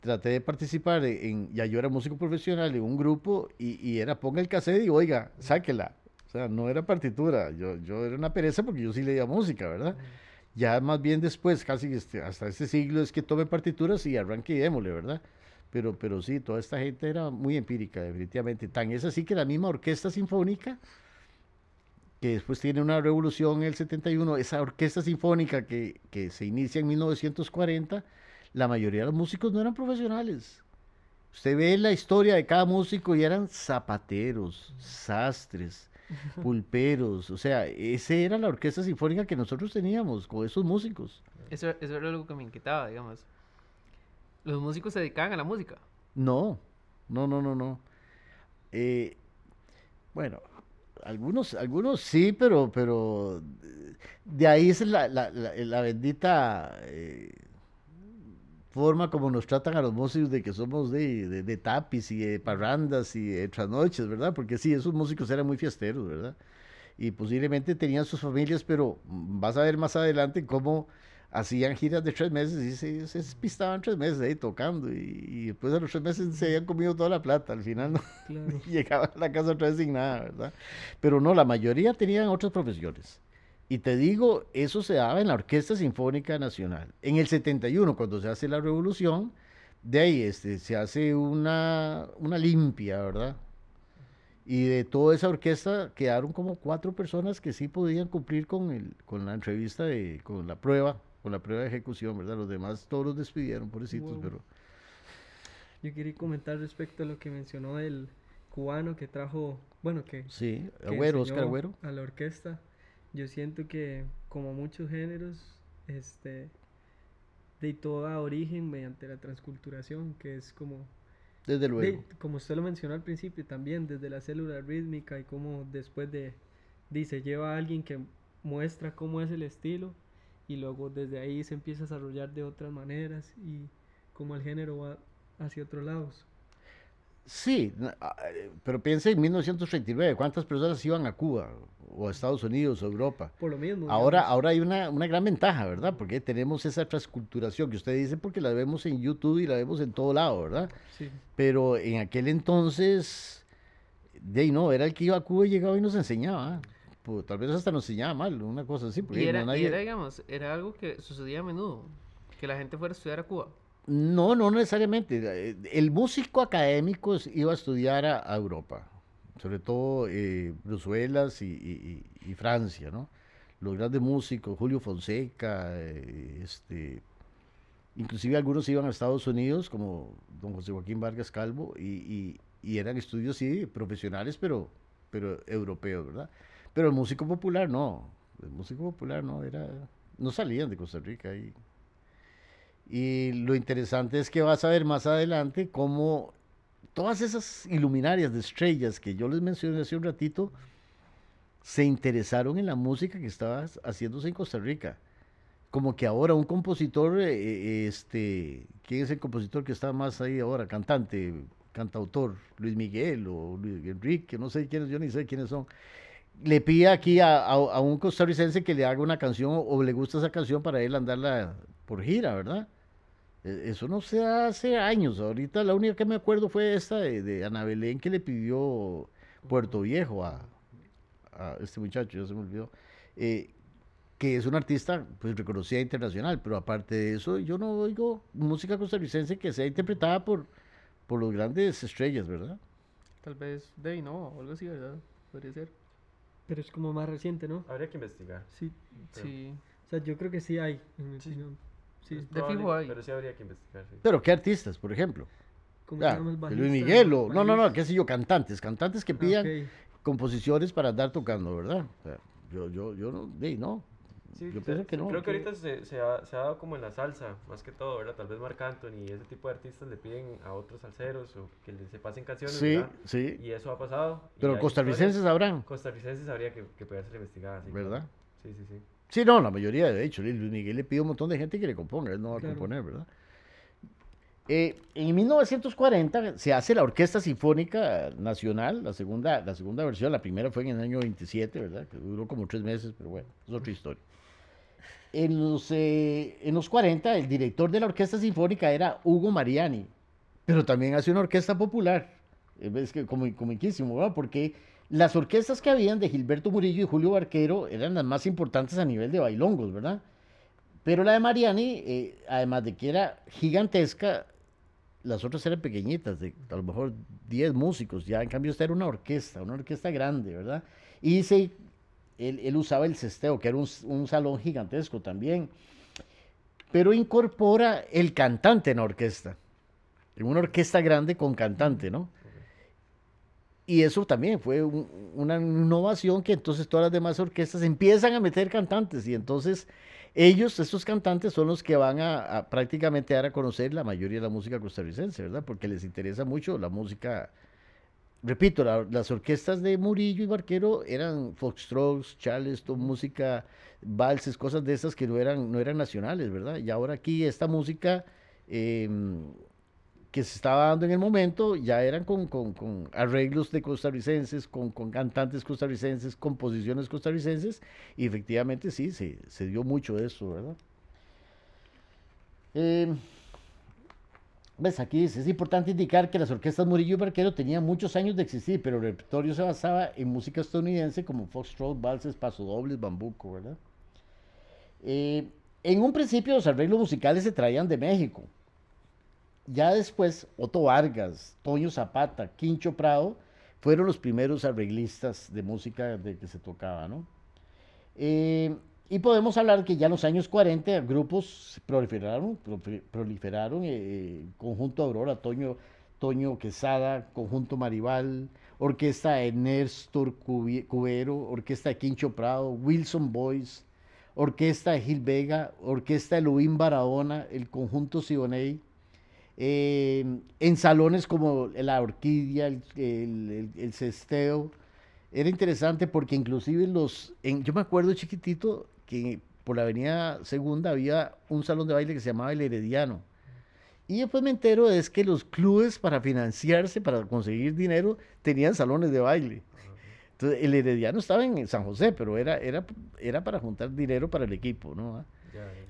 traté de participar en, ya yo era músico profesional en un grupo y, y era ponga el cassette y oiga, sáquela. O sea, no era partitura, yo, yo era una pereza porque yo sí leía música, ¿verdad? Ya más bien después, casi este, hasta este siglo, es que tome partituras y arranque y démosle, ¿verdad? Pero, pero sí, toda esta gente era muy empírica, definitivamente. Tan es así que la misma orquesta sinfónica que después tiene una revolución en el 71, esa orquesta sinfónica que, que se inicia en 1940, la mayoría de los músicos no eran profesionales. Usted ve la historia de cada músico y eran zapateros, sastres, pulperos, o sea, esa era la orquesta sinfónica que nosotros teníamos con esos músicos. Eso, eso era algo que me inquietaba, digamos. Los músicos se dedicaban a la música. No, no, no, no, no. Eh, bueno, algunos, algunos sí, pero, pero de ahí es la, la, la, la bendita eh, forma como nos tratan a los músicos de que somos de, de, de tapis y de parrandas y de trasnoches, ¿verdad? Porque sí, esos músicos eran muy fiesteros, ¿verdad? Y posiblemente tenían sus familias, pero vas a ver más adelante cómo hacían giras de tres meses y se, se pistaban tres meses ahí tocando y, y después de los tres meses se habían comido toda la plata, al final no Claro. llegaban a la casa otra vez sin nada, ¿verdad? Pero no, la mayoría tenían otras profesiones. Y te digo, eso se daba en la Orquesta Sinfónica Nacional. En el 71, cuando se hace la revolución, de ahí este, se hace una, una limpia, ¿verdad? Y de toda esa orquesta quedaron como cuatro personas que sí podían cumplir con, el, con la entrevista, de, con la prueba, con la prueba de ejecución, ¿verdad? Los demás todos los despidieron, pobrecitos, Wow. pero... Yo quería comentar respecto a lo que mencionó el cubano que trajo, bueno, que, Sí, que Agüero, Oscar Agüero. a la orquesta. Yo siento que como muchos géneros, este, de todo da origen mediante la transculturación, que es como Desde de- luego. como usted lo mencionó al principio también, desde la célula rítmica y cómo después de, dice, lleva a alguien que muestra cómo es el estilo y luego desde ahí se empieza a desarrollar de otras maneras y cómo el género va hacia otros lados. Sí, ah, eh, pero piensa en 1939, ¿cuántas personas iban a Cuba o a Estados Unidos o Europa? Por lo mismo. Ahora, digamos. ahora hay una, una gran ventaja, ¿verdad? Porque tenemos esa transculturación que usted dice porque la vemos en YouTube y la vemos en todo lado, ¿verdad? Sí, Pero en aquel entonces, de ahí no, era el que iba a Cuba y llegaba y nos enseñaba. Pues, tal vez hasta nos enseñaba mal, una cosa así. Porque y no era, y era, digamos, era algo que sucedía a menudo, que la gente fuera a estudiar a Cuba. No, no necesariamente. El músico académico iba a estudiar a, Europa, sobre todo eh, Bruselas y, Francia, ¿no? Los grandes músicos, Julio Fonseca, eh, este, inclusive algunos iban a Estados Unidos, como don José Joaquín Vargas Calvo, y, y- y eran estudios, sí, profesionales, pero, pero europeos, ¿verdad? Pero el músico popular no, el músico popular no, era, no salían de Costa Rica y y lo interesante es que vas a ver más adelante cómo todas esas iluminarias de estrellas que yo les mencioné hace un ratito se interesaron en la música que estaba haciéndose en Costa Rica. Como que ahora un compositor, eh, eh, este, ¿quién es el compositor que está más ahí ahora? Cantante, cantautor, Luis Miguel o Luis Enrique, no sé quiénes, yo ni sé quiénes son. Le pide aquí a, a- a un costarricense que le haga una canción o, o le gusta esa canción para él andarla por gira, ¿verdad? E- Eso no se hace años. Ahorita la única que me acuerdo fue esta de, de Ana Belén que le pidió Puerto Viejo a, a este muchacho, ya se me olvidó, eh, que es un artista pues reconocida internacional, pero aparte de eso, yo no oigo música costarricense que sea interpretada por, por los grandes estrellas, ¿verdad? Tal vez Day no, o algo así, ¿verdad? Podría ser. Pero es como más reciente, ¿no? Habría que investigar. Sí, Sí. sí. O sea, yo creo que sí hay, en Sí. Opinión. Sí, Es de probable, fijo hay. Pero sí habría que investigar, sí. Pero ¿qué artistas, por ejemplo? ¿Cómo se Ya, llama el Luis? Miguel o... No, no, no, qué sé yo, cantantes, cantantes que Ah, pidan composiciones para andar tocando, ¿verdad? O sea, yo, yo, yo no, de, no. Sí, yo pienso que no. Creo que ahorita se, se, ha, se ha dado como en la salsa, más que todo, ¿verdad? Tal vez Marc Anthony y ese tipo de artistas le piden a otros salseros o que les se pasen canciones, Sí, ¿verdad? sí. Y eso ha pasado. Pero costarricenses sabrán, Costarricenses habría que, que poderse la investigada, sí, claro. ¿verdad? Sí, sí, sí. Sí, no, la mayoría, de hecho, Luis Miguel le pide a un montón de gente que le componga, él no va a Claro. componer, ¿verdad? Eh, en 1940 se hace la Orquesta Sinfónica Nacional, la segunda, la segunda versión, la primera fue en el año 27, ¿verdad? Que duró como tres meses, pero bueno, es otra historia. En los, eh, en los 40, el director de la Orquesta Sinfónica era Hugo Mariani, pero también hace una orquesta popular. Eh, Es que como comiquísimo, ¿verdad? Porque las orquestas que habían de Gilberto Murillo y Julio Barquero eran las más importantes a nivel de bailongos, ¿verdad? Pero la de Mariani, eh, además de que era gigantesca, las otras eran pequeñitas, de a lo mejor 10 músicos, ya en cambio esta era una orquesta, una orquesta grande, ¿verdad? Y se, él, usaba el cesteo, que era un, un salón gigantesco también, pero incorpora el cantante en la orquesta, en una orquesta grande con cantante, ¿no? Y eso también fue un- una innovación que entonces todas las demás orquestas empiezan a meter cantantes y entonces ellos, estos cantantes, son los que van a, a prácticamente dar a conocer la mayoría de la música costarricense, ¿verdad? Porque les interesa mucho la música repito, la- las orquestas de Murillo y Barquero eran foxtrots, charleston, música, valses, cosas de esas que no eran, no eran nacionales, ¿verdad? Y ahora aquí esta música em, que se estaba dando en el momento ya eran con, con- con arreglos de costarricenses, con, con cantantes costarricenses, composiciones costarricenses, y efectivamente sí, se, se dio mucho de eso, ¿verdad? Em, ¿Ves? Aquí dice, es importante indicar que las orquestas Murillo y Barquero tenían muchos años de existir, pero el repertorio se basaba en música estadounidense como foxtrot, valses, pasodobles, bambuco, ¿verdad? Eh, en un principio los arreglos musicales se traían de México. Ya después, Otto Vargas, Toño Zapata, Quincho Prado fueron los primeros arreglistas de música de que se tocaba, ¿no? Eh, y podemos hablar que ya en los años 40 grupos proliferaron, proli- proliferaron eh, Conjunto Aurora, Toño, Toño Quesada, Conjunto Maribal, Orquesta de Cubero, Orquesta Quincho Prado, Wilson Boys, Orquesta Gil Vega, Orquesta de Barahona, el Conjunto Siboney, eh, en salones como la Orquídea, el, el- el- el Cesteo. Era interesante porque inclusive los, en- yo me acuerdo chiquitito que por la avenida Segunda había un salón de baile que se llamaba El Herediano. Y después me entero es que los clubes para financiarse, para conseguir dinero, tenían salones de baile. Entonces, el Herediano estaba en San José, pero era, era, era para juntar dinero para el equipo, ¿no?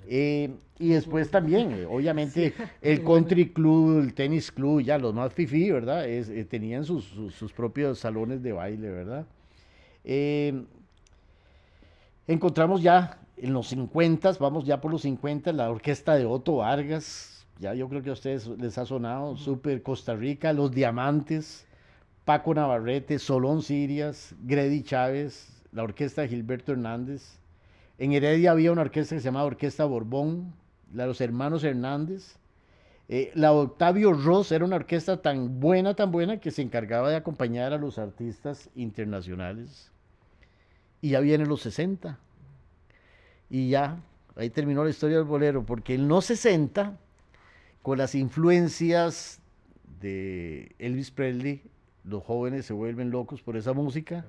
Eh, y después también, eh, obviamente, el country club, el tenis club, ya los más fifi, ¿verdad? Es, eh, tenían sus, sus, sus propios salones de baile, ¿verdad? Eh, encontramos ya en los 50, vamos ya por los 50, la orquesta de Otto Vargas, ya yo creo que a ustedes les ha sonado, Super Costa Rica, Los Diamantes, Paco Navarrete, Solón Sirias, Grady Chávez, la orquesta de Gilberto Hernández. En Heredia había una orquesta que se llamaba Orquesta Borbón, la de los hermanos Hernández. Eh, la Octavio Ross era una orquesta tan buena, tan buena, que se encargaba de acompañar a los artistas internacionales. Y ya vienen los 60. Y ya, ahí terminó la historia del bolero, porque en los 60, con las influencias de Elvis Presley, los jóvenes se vuelven locos por esa música,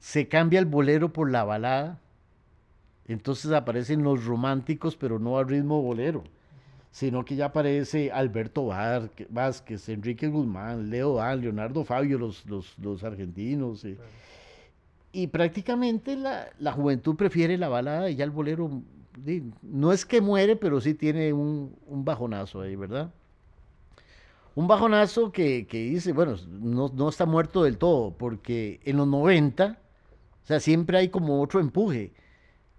se cambia el bolero por la balada, entonces aparecen los románticos, pero no al ritmo bolero, sino que ya aparece Alberto Vázquez, Enrique Guzmán, Leo Dan, Leonardo Fabio, los, los, los argentinos. eh. Y prácticamente la, la juventud prefiere la balada y ya el bolero, no es que muere, pero sí tiene un, un bajonazo ahí, ¿verdad? Un bajonazo que, que dice, bueno, no, no está muerto del todo, porque en los 90, o sea, siempre hay como otro empuje.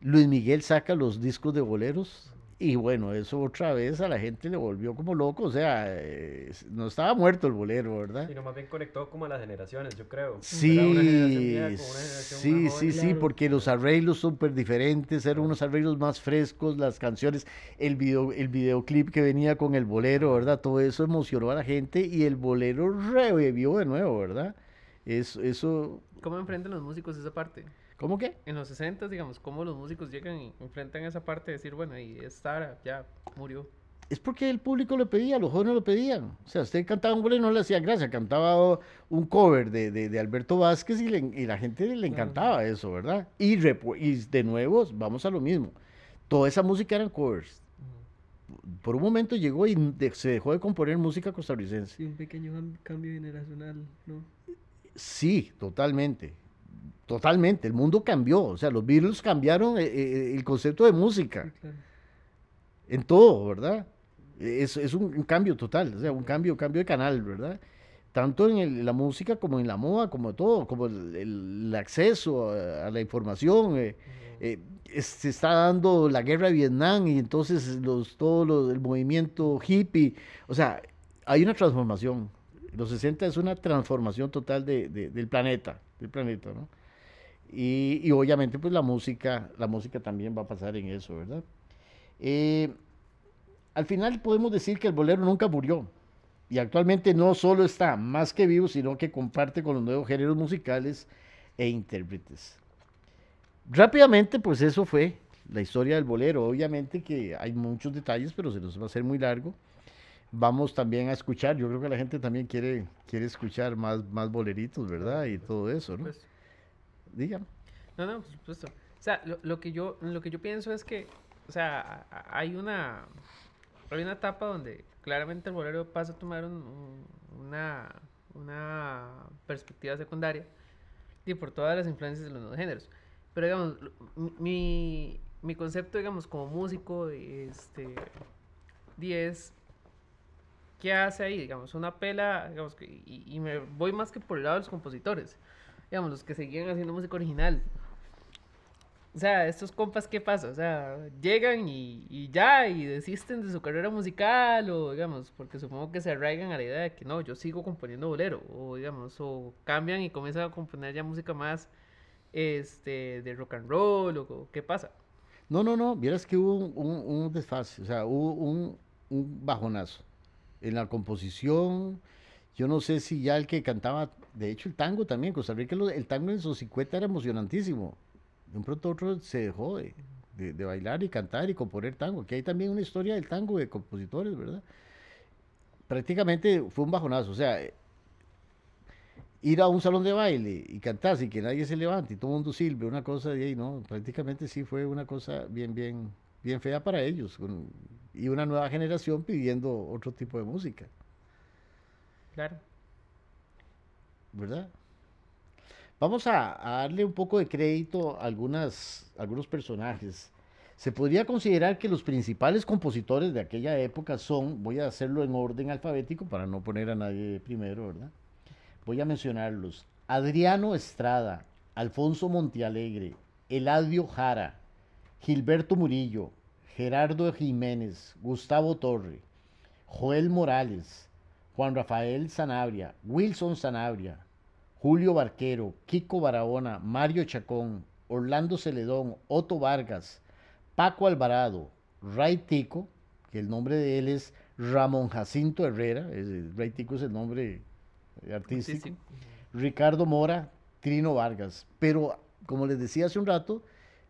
Luis Miguel saca los discos de boleros y bueno, eso otra vez a la gente le volvió como loco, o sea, eh, no estaba muerto el bolero, ¿verdad? Y no, más bien conectó como a las generaciones, yo creo. Sí, vieja sí, sí, sí, porque los arreglos súper diferentes, eran unos arreglos más frescos, las canciones, el video, el videoclip que venía con el bolero, ¿verdad? Todo eso emocionó a la gente y el bolero revivió de nuevo, ¿verdad? Eso, eso, ¿Cómo enfrentan los músicos esa parte? ¿Cómo que? En los 60, digamos, cómo los músicos llegan y enfrentan esa parte de decir, bueno, y esta ya murió. Es porque el público lo pedía, los jóvenes lo pedían. O sea, usted cantaba un bolero y no le hacía gracia, cantaba un cover de, de- de Alberto Vázquez y, le- y la gente le encantaba eso, ¿verdad? Y, de nuevo, vamos a lo mismo. Toda esa música eran covers. Por un momento llegó y de- se dejó de componer música costarricense. Sí, un pequeño cam- cambio generacional, ¿no? Sí, totalmente. Totalmente. El mundo cambió. O sea, los Beatles cambiaron eh, eh, el concepto de música. Claro. en todo, ¿verdad? Es, es un, un cambio total, o sea, un cambio, cambio de canal, ¿verdad? Tanto en el- la música como en la moda, como todo, como el, el acceso a, a la información. eh, eh, es- se está dando la guerra de Vietnam y entonces los, todo lo- el movimiento hippie, o sea, hay una transformación. Los 60 es una transformación total de- de- del planeta, del planeta, ¿no? Y, obviamente pues la música, la música también va a pasar en eso, ¿verdad? Eh, al final podemos decir que el bolero nunca murió y actualmente no solo está más que vivo, sino que comparte con los nuevos géneros musicales e intérpretes. Rápidamente, pues eso fue la historia del bolero. Obviamente que hay muchos detalles, pero se nos va a hacer muy largo. vamos también a escuchar, yo creo que la gente también quiere, quiere escuchar más, más boleritos, ¿verdad? Y todo eso, ¿no? Dígame. No, no, por supuesto. O sea, lo, lo que yo, lo que yo pienso es que, o sea, hay una, hay una etapa donde claramente el bolero pasa a tomar un- un- una, una perspectiva secundaria y por todas las influencias de los nuevos géneros. Pero digamos, mi, mi concepto, digamos, como músico, este, di es, ¿qué hace ahí? Digamos, una pela, digamos, y, y me voy más que por el lado de los compositores, digamos, los que seguían haciendo música original. O sea, estos compas, ¿qué pasa? O sea, llegan y, y ya, y desisten de su carrera musical, o digamos, porque supongo que se arraigan a la idea de que no, yo sigo componiendo bolero, o digamos, o cambian y comienzan a componer ya música más este, de rock and roll, o, qué pasa. No, no, no, vieras que hubo un, un- un desfase, o sea, hubo un, un bajonazo en la composición. Yo no sé si ya el que cantaba, de hecho el tango también, Costa Rica, el tango en sus 50 era emocionantísimo. De un pronto otro se dejó de, de- de bailar y cantar y componer tango, que hay también una historia del tango de compositores, ¿verdad? Prácticamente fue un bajonazo, o sea, ir a un salón de baile y cantar sin que nadie se levante y todo el mundo silbe, una cosa de ahí, ¿no? Prácticamente sí fue una cosa bien, bien, bien fea para ellos. con- y una nueva generación pidiendo otro tipo de música, Claro. ¿Verdad? Vamos a, darle un poco de crédito a algunos personajes. Se podría considerar que los principales compositores de aquella época son, voy a hacerlo en orden alfabético para no poner a nadie primero, ¿verdad? Voy a mencionarlos. Adriano Estrada, Alfonso Montealegre, Eladio Jara, Gilberto Murillo, Gerardo Jiménez, Gustavo Torre, Joel Morales, Juan Rafael Sanabria, Wilson Sanabria, Julio Barquero, Kiko Barahona, Mario Chacón, Orlando Celedón, Otto Vargas, Paco Alvarado, Ray Tico, que el nombre de él es Ramón Jacinto Herrera, es- Ray Tico es el nombre artístico. Ricardo Mora, Trino Vargas. Pero, como les decía hace un rato,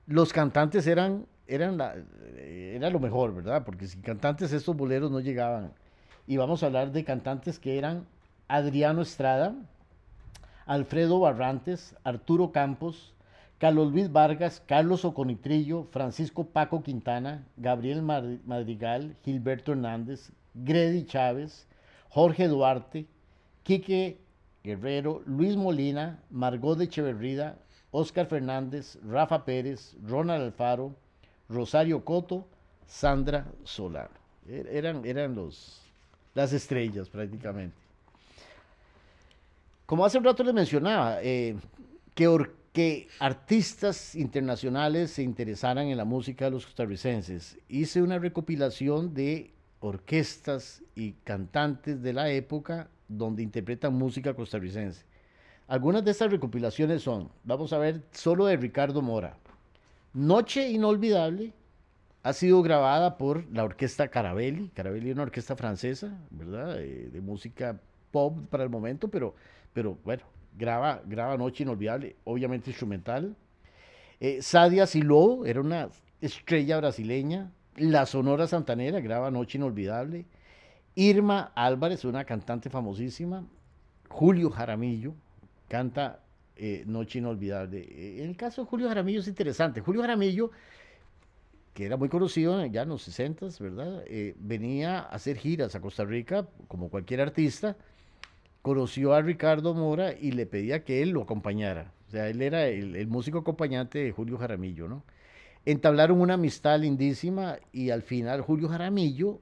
los cantantes eran, eran la- era lo mejor, ¿verdad? Porque sin cantantes estos boleros no llegaban. Y vamos a hablar de cantantes que eran Adriano Estrada, Alfredo Barrantes, Arturo Campos, Carlos Luis Vargas, Carlos Oconitrillo, Francisco Paco Quintana, Gabriel Madrigal, Gilberto Hernández, Grady Chávez, Jorge Duarte, Quique Guerrero, Luis Molina, Margot de Echeverrida, Oscar Fernández, Rafa Pérez, Ronald Alfaro, Rosario Coto, Sandra Solano. Er- Eran, eran los, las estrellas prácticamente. Como hace un rato les mencionaba, eh, que, artistas internacionales se interesaran en la música de los costarricenses. Hice una recopilación de orquestas y cantantes de la época donde interpretan música costarricense. Algunas de estas recopilaciones son, vamos a ver, solo de Ricardo Mora. Noche Inolvidable ha sido grabada por la orquesta Carabelli. Carabelli es una orquesta francesa, ¿verdad? Eh, de música pop para el momento, pero, pero bueno, graba, graba Noche Inolvidable, obviamente instrumental. Eh, Sadia Siló era una estrella brasileña. La Sonora Santanera graba Noche Inolvidable. Irma Álvarez, una cantante famosísima. Julio Jaramillo canta eh, Noche Inolvidable. Eh, En el caso de Julio Jaramillo es interesante. Julio Jaramillo, que era muy conocido ya en los 60, ¿verdad? Eh, venía a hacer giras a Costa Rica, como cualquier artista. Conoció a Ricardo Mora y le pedía que él lo acompañara. O sea, él era el, músico acompañante de Julio Jaramillo, ¿no? Entablaron una amistad lindísima y al final Julio Jaramillo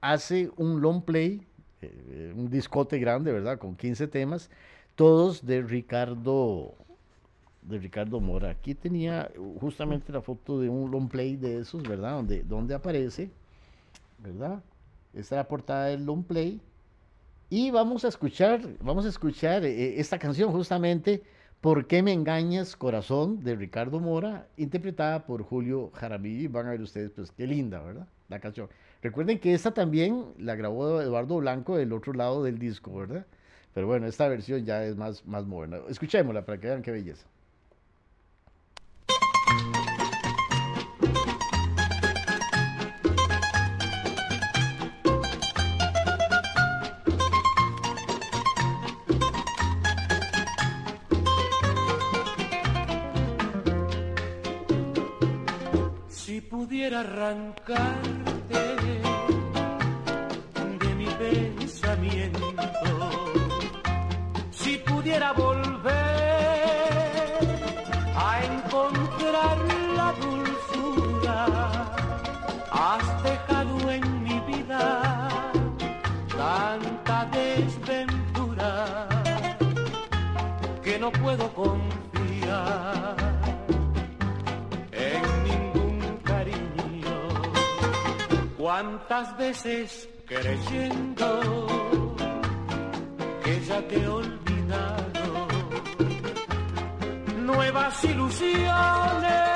hace un long play, eh, un discote grande, ¿verdad? Con 15 temas, todos de Ricardo, de Ricardo Mora. Aquí tenía justamente la foto de un long play de esos, ¿verdad? Donde, donde aparece, ¿verdad? Esta es la portada del long play. Y vamos a escuchar, vamos a escuchar eh, esta canción justamente, ¿Por qué me engañas, corazón? de Ricardo Mora, interpretada por Julio Jaramillo. Y van a ver ustedes, pues qué linda, ¿verdad? La canción. Recuerden que esta también la grabó Eduardo Blanco del otro lado del disco, ¿verdad? Pero bueno, esta versión ya es más, más moderna. Escuchémosla para que vean qué belleza. Arrancarte ¿Cuántas veces creyendo que ya te he olvidado? Nuevas ilusiones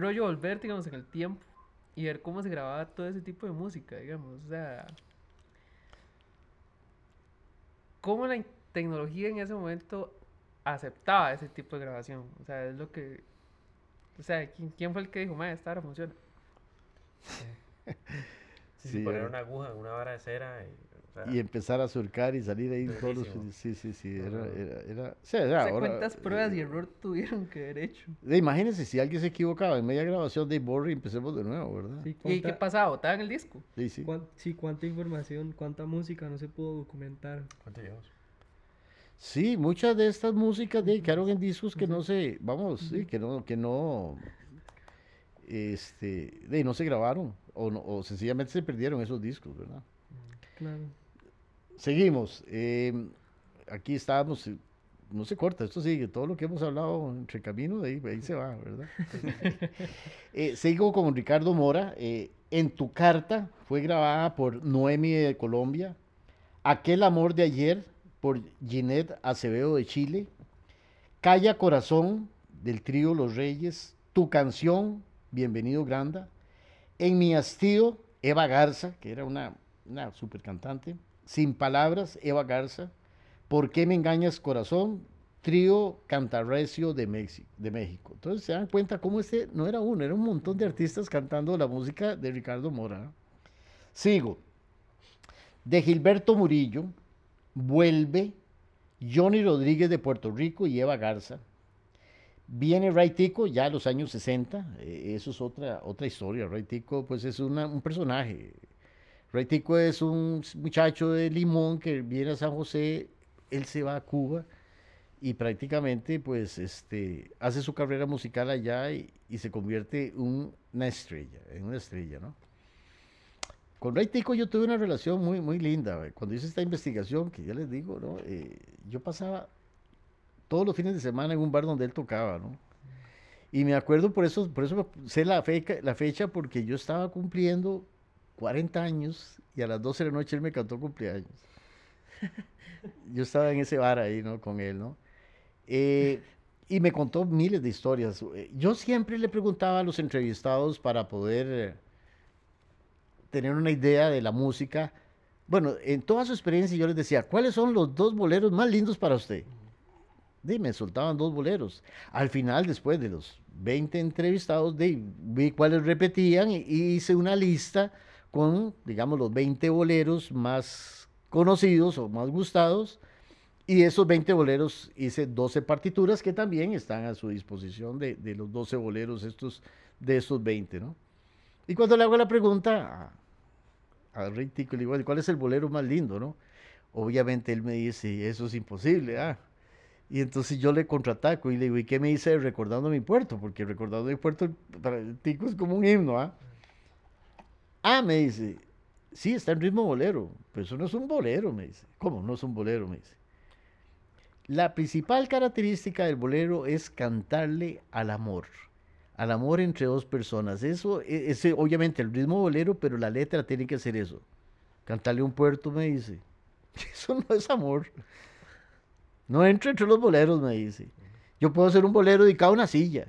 rollo volver, digamos, en el tiempo y ver cómo se grababa todo ese tipo de música, digamos. O sea, cómo la tecnología en ese momento aceptaba ese tipo de grabación. O sea, es lo que. O sea, ¿quién, quién fue el que dijo, madre, esta ahora funciona? Sí, Sí, poner era- una aguja en una vara de cera y, Y empezar a surcar y salir ahí todos los... Sí, sí, sí, era... Era, era era O sea, ahora, ¿Cuántas pruebas y eh, error tuvieron que haber hecho? de- Imagínense si alguien se equivocaba en media grabación de borre y empecemos de nuevo, ¿verdad? Sí, ¿Y qué pasaba? ¿Botaban el disco? Sí, sí. cuán- sí, cuánta información, cuánta música no se pudo documentar. ¿cuánto llevamos? Sí, muchas de estas músicas de, quedaron en discos que no se, vamos, sí, que no, que no, este, de, no se grabaron o, no- o sencillamente se perdieron esos discos, ¿verdad? Claro. Seguimos. eh, aquí estábamos, eh, no se corta, esto sigue, todo lo que hemos hablado entre camino, de ahí, ahí se va, ¿verdad? Eh, sigo con Ricardo Mora. eh, en tu carta fue grabada por Noemi de Colombia. Aquel amor de ayer por Ginette Acevedo de Chile. Calla Corazón del trío Los Reyes. Tu canción, Bienvenido Granda. En mi hastío, Eva Garza, que era una, una super cantante. Sin palabras, Eva Garza. ¿Por qué me engañas corazón? Trío Cantarrecio de, México, de México. Entonces se dan cuenta cómo este no era uno, era un montón de artistas cantando la música de Ricardo Mora. Sigo. De Gilberto Murillo, vuelve Johnny Rodríguez de Puerto Rico y Eva Garza. Viene Ray Tico ya a los años 60, eh, eso es otra, otra historia. Ray Tico pues es un personaje. Ray Tico es un muchacho de Limón que viene a San José, él se va a Cuba y prácticamente pues este, hace su carrera musical allá y, se convierte en una estrella, una estrella, ¿no? Con Ray Tico yo tuve una relación muy, muy linda. Cuando hice esta investigación, que ya les digo, ¿no? Eh, yo pasaba todos los fines de semana en un bar donde él tocaba, ¿no? Y me acuerdo, por eso, por eso sé la la fecha, porque yo estaba cumpliendo 40 años y a las 12 de la noche él me cantó cumpleaños. Yo estaba en ese bar ahí, ¿no? Con él, ¿no? Eh, y me contó miles de historias. Yo siempre le preguntaba a los entrevistados para poder eh, tener una idea de la música. Bueno, en toda su experiencia yo les decía, ¿cuáles son los dos boleros más lindos para usted? di, me soltaban dos boleros. Al final, después de los 20 entrevistados, di, vi cuáles repetían y, y hice una lista con, digamos, los 20 boleros más conocidos o más gustados. Y esos 20 boleros hice 12 partituras que también están a su disposición de, de los 12 boleros estos, de estos 20, ¿no? Y cuando le hago la pregunta a, a Rey Tico, le digo, "Bueno, ¿cuál es el bolero más lindo, no? Obviamente él me dice, eso es imposible, ah. Y entonces yo le contraataco y le digo, ¿y qué me dice recordando mi puerto? Porque recordando mi puerto para el Tico es como un himno, ¿ah? Ah, me dice, sí, está en ritmo bolero, pero eso no es un bolero, me dice. ¿Cómo no es un bolero? Me dice. La principal característica del bolero es cantarle al amor, al amor entre dos personas. Eso e- es, obviamente el ritmo bolero, pero la letra tiene que ser eso. Cantarle un puerto, me dice. Eso no es amor. No entra entre los boleros, me dice. Yo puedo hacer un bolero dedicado a una silla.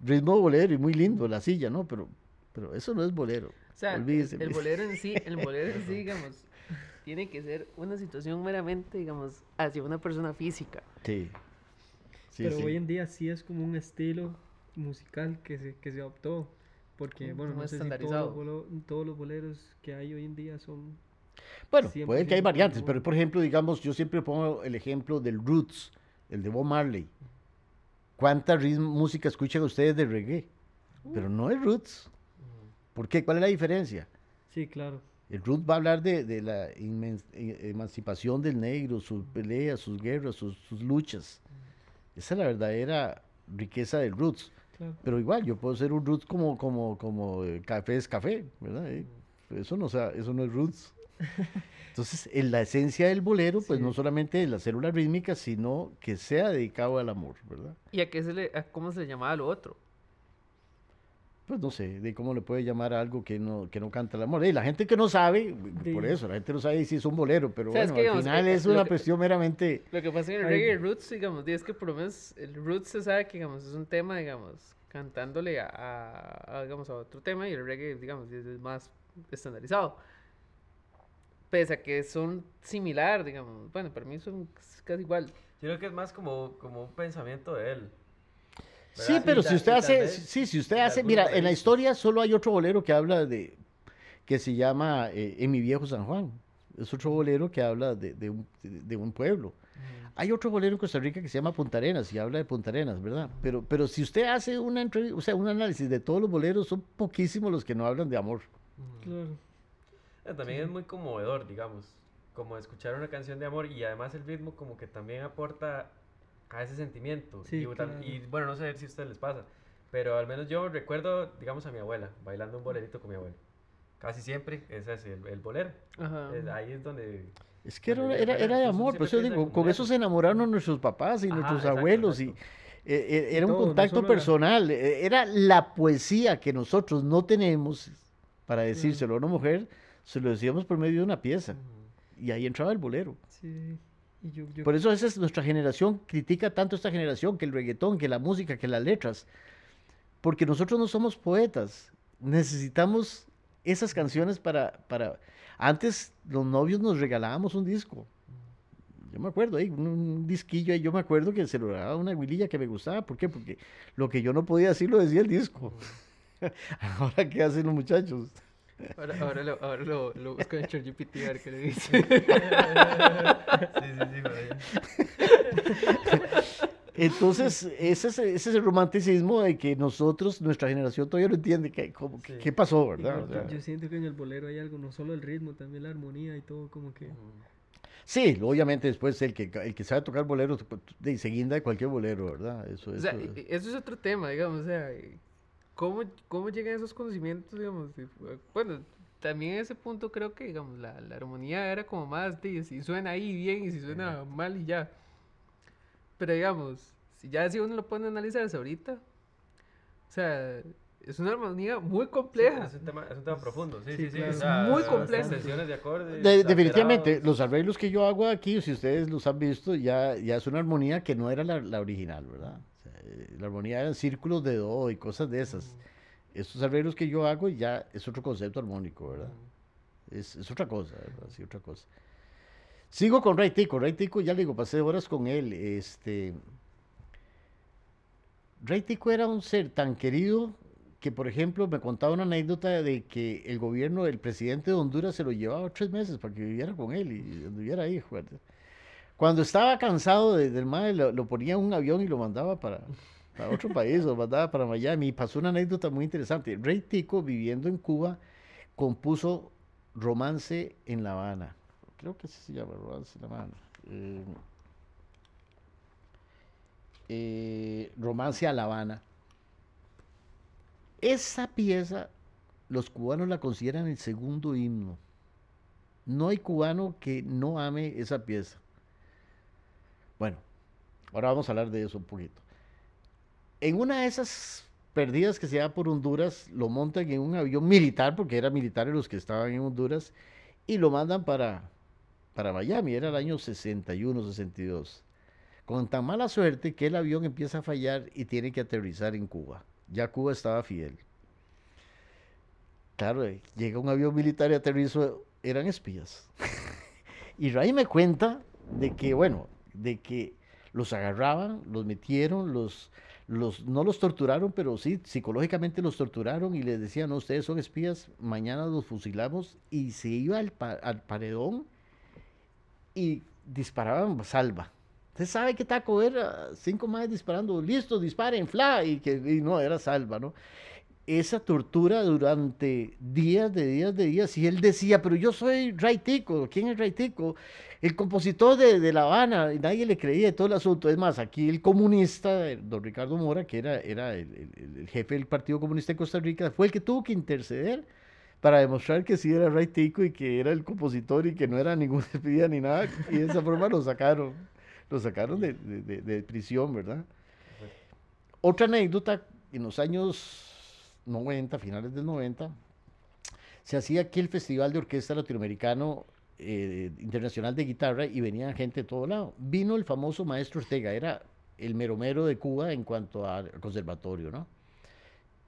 Ritmo bolero y muy lindo la silla, ¿no? Pero, pero eso no es bolero. O sea, el, Olvídese, el bolero en sí, el bolero en sí, digamos, tiene que ser una situación meramente, digamos, hacia una persona física. Sí. Sí, Pero sí. hoy en día sí es como un estilo musical que se, que se adoptó. Porque, Como bueno, no sé si todos todos los boleros que hay hoy en día son... Bueno, 100% puede que hay variantes, pero por ejemplo, digamos, yo siempre pongo el ejemplo del roots, el de Bob Marley. ¿Cuánta ritmo- música escuchan ustedes de reggae? Pero no es roots. ¿Por qué? ¿Cuál es la diferencia? Sí, claro. El roots va a hablar de, de la inmen- e- emancipación del negro, sus peleas, sus guerras, sus, sus luchas. Esa es la verdadera riqueza del roots. claro. Pero igual, yo puedo ser un roots como, como, como eh, café es café, ¿verdad? Eh, Eso no, o sea, eso no es roots. Entonces, en la esencia del bolero, pues Sí. no solamente es la célula rítmica, sino que sea dedicado al amor, ¿verdad? ¿Y a qué se le, a cómo se le llamaba lo otro? Pues no sé, de cómo le puede llamar a algo que no, que no canta el amor. Y la gente que no sabe, por De- eso, la gente no sabe si es un bolero, pero O sea, es bueno, que, al digamos, final eh, es una que- cuestión meramente... Lo que pasa en el Ay. reggae roots, digamos, es que por lo menos el roots se sabe que, digamos, es un tema, digamos, cantándole a, a- a, digamos, a otro tema y el reggae, digamos, es es más estandarizado. Pese a que son similar, digamos, bueno, para mí son casi igual. Yo creo que es más como, como un pensamiento de él. Sí, pero si usted hace, sí, si usted hace, mira, en la historia solo hay otro bolero que habla de, que se llama eh, En mi viejo San Juan. Es otro bolero que habla de, de un, de- de un pueblo. Hay otro bolero en Costa Rica que se llama Punta Arenas y habla de Punta Arenas, ¿verdad? Pero, pero si usted hace una entrevista, o sea, un análisis de todos los boleros, son poquísimos los que no hablan de amor. Claro. Eh, También es muy conmovedor, digamos, como escuchar una canción de amor y además el ritmo como que también aporta a ese sentimiento. Sí, y, claro. y, bueno, no sé si a ustedes les pasa, pero al menos yo recuerdo, digamos, a mi abuela bailando un bolerito con mi abuela. Casi siempre es ese, el, el bolero. Ajá. Es- ahí es donde... Es que era, era, era de amor, por siempre eso digo, con eso se enamoraron nuestros papás y Ajá, nuestros exacto, abuelos. Y, exacto. eh, eh, era un todo, no contacto la- personal, eh, era la poesía que nosotros no tenemos para decírselo a una mujer, se lo decíamos por medio de una pieza. Y ahí entraba el bolero. Sí. Y yo, yo- Por eso esa es nuestra generación, critica tanto esta generación, que el reggaetón, que la música, que las letras. Porque nosotros no somos poetas. Necesitamos esas canciones para, para... Antes los novios nos regalábamos un disco. Yo me acuerdo, ahí, un, un disquillo ahí, yo me acuerdo que se lo regalaba una abuelilla que me gustaba. ¿Por qué? Porque lo que yo no podía decir lo decía el disco. Ahora, ¿qué hacen los muchachos? Ahora, ahora, lo, ahora lo, lo busco en ChatGPT a ver qué le dice. sí, sí, sí. Entonces, ese es, ese es el romanticismo de que nosotros, nuestra generación todavía no entiende qué, cómo- Sí. qué pasó, ¿verdad? O yo- sea, yo siento que en el bolero hay algo, no solo el ritmo, también la armonía y todo como que... sí, obviamente después el que, el que sabe tocar bolero, de seguinda de cualquier bolero, ¿verdad? Eso, O sea, eso- eso es otro tema, digamos, o sea, ¿cómo, cómo llegan esos conocimientos, digamos? Bueno, también en ese punto creo que, digamos, la, la armonía era como más de si suena ahí bien y si suena mal y ya. Pero digamos, si ya si uno lo pone a analizarse ahorita, o sea, es una armonía muy compleja. Es un tema, es un tema profundo, sí, Sí, sí, sí. claro. o sea, Muy complejo. Sesiones de acordes. De- definitivamente, los arreglos que yo hago aquí, si ustedes los han visto, ya, ya es una armonía que no era la, la original, ¿verdad? Eh, la armonía eran círculos de do y cosas de esas. Estos arreglos que yo hago ya es otro concepto armónico, ¿verdad? Es, es otra cosa, ¿verdad? Sí, otra cosa. Sigo con Ray Tico. Ray Tico, ya le digo, pasé horas con él. Este, Ray Tico era un ser tan querido que, por ejemplo, me contaba una anécdota de que el gobierno, el presidente de Honduras se lo llevaba tres meses para que viviera con él y anduviera ahí. ¿verdad? Cuando estaba cansado de- del mae, lo, ponía en un avión y lo mandaba para, otro país, lo mandaba para Miami. Y pasó una anécdota muy interesante. Ray Tico, viviendo en Cuba, compuso Romance en La Habana. Creo que así se llama, Romance en La Habana. Eh, eh, Romance a La Habana. Esa pieza, los cubanos la consideran el segundo himno. No hay cubano que no ame esa pieza. Ahora vamos a hablar de eso un poquito. En una de esas perdidas que se da por Honduras, lo montan en un avión militar, porque eran militares los que estaban en Honduras, y lo mandan para, para Miami, era el año 61, 62. Con tan mala suerte que el avión empieza a fallar y tiene que aterrizar en Cuba. Ya Cuba estaba fiel. Claro, eh, llega un avión militar y aterriza, eran espías. y Ray me cuenta de que, bueno, de que los agarraban, los metieron, los, los, no los torturaron, pero sí, psicológicamente los torturaron y les decían, no, ustedes son espías, mañana los fusilamos. Y se iba al, al paredón y disparaban salva. Usted sabe que taco era cinco más disparando, listo, disparen, fla, y que y no, era salva, ¿no? Esa tortura durante días de días de días, y él decía, pero yo soy Ray Tico, ¿quién es Ray Tico? El compositor de, de La Habana, y nadie le creía de todo el asunto. Es más, aquí el comunista, eh, don Ricardo Mora, que era, era el, el- el jefe del Partido Comunista de Costa Rica, fue el que tuvo que interceder para demostrar que sí era Ray Tico y que era el compositor y que no era ningún espía ni nada, y de esa forma lo sacaron, lo sacaron de, de- de- de prisión, ¿verdad? Otra anécdota, en los años 90, finales del 90, se hacía aquí el Festival de Orquesta Latinoamericano eh, Internacional de Guitarra y venía gente de todo lado. Vino el famoso maestro Ortega, era el mero mero de Cuba en cuanto al conservatorio, ¿no?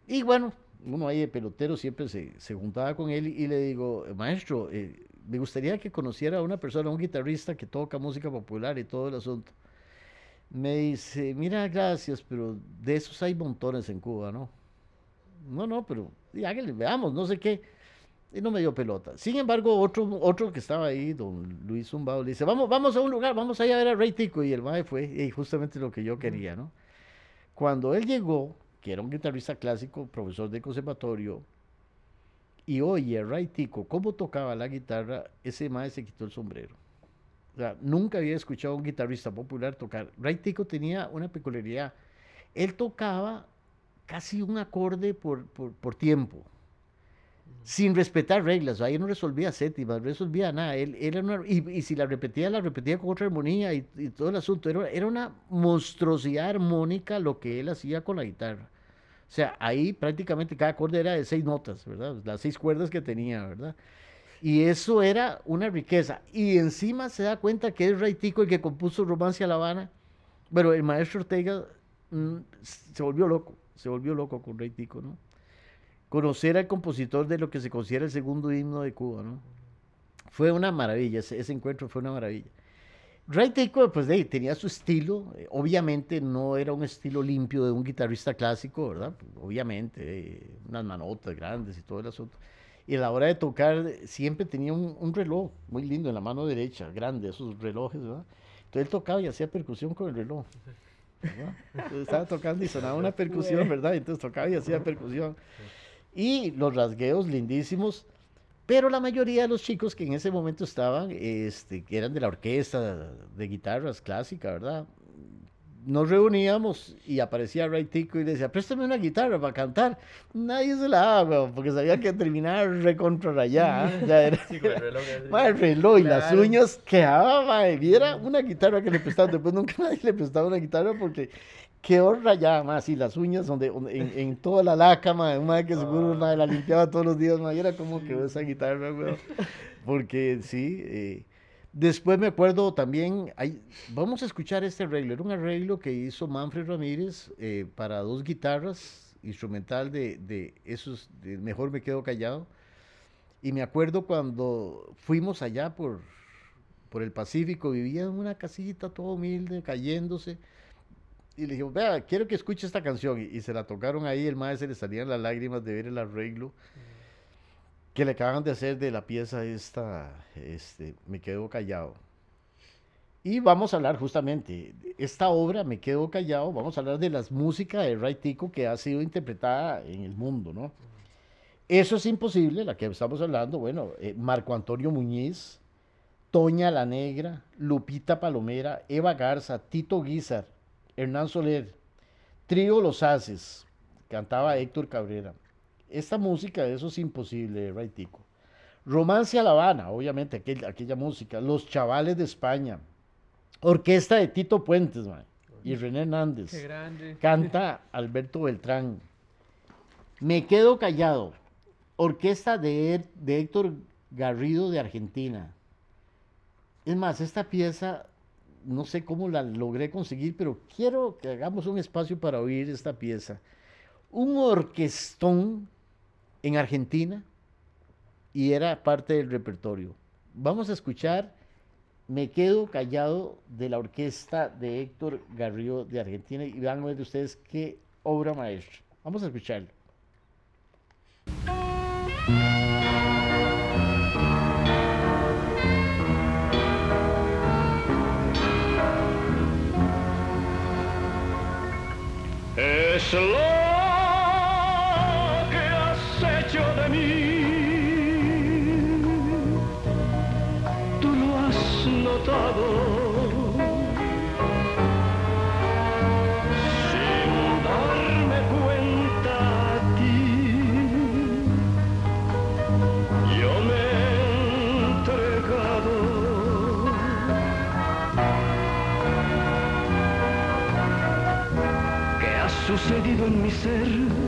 Y bueno, uno ahí de pelotero siempre se, se juntaba con él y, le digo, maestro, eh, me gustaría que conociera a una persona, un guitarrista que toca música popular y todo el asunto. Me dice, mira, gracias, pero de esos hay montones en Cuba, ¿no? No, no, pero y hágale, veamos, no sé qué. Y no me dio pelota. Sin embargo, otro, otro que estaba ahí, don Luis Zumbao, le dice, vamos, vamos a un lugar, vamos allá a ver a Ray Tico. Y el mae fue, y justamente lo que yo quería, ¿no? Cuando él llegó, que era un guitarrista clásico, profesor de conservatorio, y oye a Ray Tico cómo tocaba la guitarra, ese mae se quitó el sombrero. O sea, nunca había escuchado a un guitarrista popular tocar. Ray Tico tenía una peculiaridad. Él tocaba casi un acorde por, por, tiempo, sin respetar reglas. Ahí no resolvía séptimas, no resolvía nada. Él, él era una- y, y si la repetía, la repetía con otra armonía y, todo el asunto. Era, era una monstruosidad armónica lo que él hacía con la guitarra. O sea, ahí prácticamente cada acorde era de seis notas, ¿verdad? Las seis cuerdas que tenía, ¿verdad? Y eso era una riqueza. Y encima se da cuenta que es Ray Tico el que compuso Romance a La Habana. Pero el maestro Ortega mm, se volvió loco, se volvió loco con Ray Tico, ¿no? Conocer al compositor de lo que se considera el segundo himno de Cuba, ¿no? Fue una maravilla, ese, ese encuentro fue una maravilla. Ray Tico, pues de tenía su estilo, eh, obviamente no era un estilo limpio de un guitarrista clásico, ¿verdad? Obviamente, eh, unas manotas grandes y todo el asunto. Y a la hora de tocar siempre tenía un, un reloj muy lindo en la mano derecha, grande, esos relojes, ¿verdad? Entonces él tocaba y hacía percusión con el reloj. Estaba tocando y sonaba una percusión, ¿verdad? Entonces tocaba y hacía percusión. Y los rasgueos lindísimos. Pero la mayoría de los chicos que en ese momento estaban, este, eran de la orquesta de guitarras clásica, ¿verdad? Nos reuníamos y aparecía Ray Tico y le decía, préstame una guitarra para cantar. Nadie se la daba, weón, porque sabía que terminar recontra. ¿ah? Era- Sí, con el reloj así. Ma, el reloj y las uñas quedaba, y era una guitarra que le prestaban. Después nunca nadie le prestaba una guitarra porque quedó rayada más. Y las uñas donde, en, en toda la laca, ma, un ma que seguro ma, la limpiaba todos los días, ma, y era como quedó esa guitarra, weón. Porque sí. eh, Después me acuerdo también, hay, vamos a escuchar este arreglo, era un arreglo que hizo Manfred Ramírez eh, para dos guitarras, instrumental de, de esos, de Mejor me quedo callado. Y me acuerdo cuando fuimos allá por, por el Pacífico, vivía en una casita toda humilde, cayéndose. Y le dije, vea, quiero que escuche esta canción. Y, y se la tocaron ahí, el maestro le salían las lágrimas de ver el arreglo que le acaban de hacer de la pieza esta, este, Me Quedo Callado. Y vamos a hablar justamente, esta obra, Me Quedo Callado, vamos a hablar de las músicas de Ray Tico que ha sido interpretada en el mundo, ¿no? Eso es imposible, la que estamos hablando, bueno, eh, Marco Antonio Muñiz, Toña la Negra, Lupita Palomera, Eva Garza, Tito Guizar, Hernán Soler, Trío Los Haces, cantaba Héctor Cabrera. Esta música, eso es imposible, de Ray Tico. Romance a La Habana, obviamente, aquel- aquella música. Los Chavales de España. Orquesta de Tito Puentes, man, y René Hernández. Qué grande. Canta Alberto Beltrán. Me quedo callado. Orquesta de, de Héctor Garrido de Argentina. Es más, esta pieza, no sé cómo la logré conseguir, pero quiero que hagamos un espacio para oír esta pieza. Un orquestón en Argentina y era parte del repertorio. Vamos a escuchar Me quedo callado de la orquesta de Héctor Garrido de Argentina y van a ver ustedes qué obra maestra. Vamos a escucharlo. En mi ser?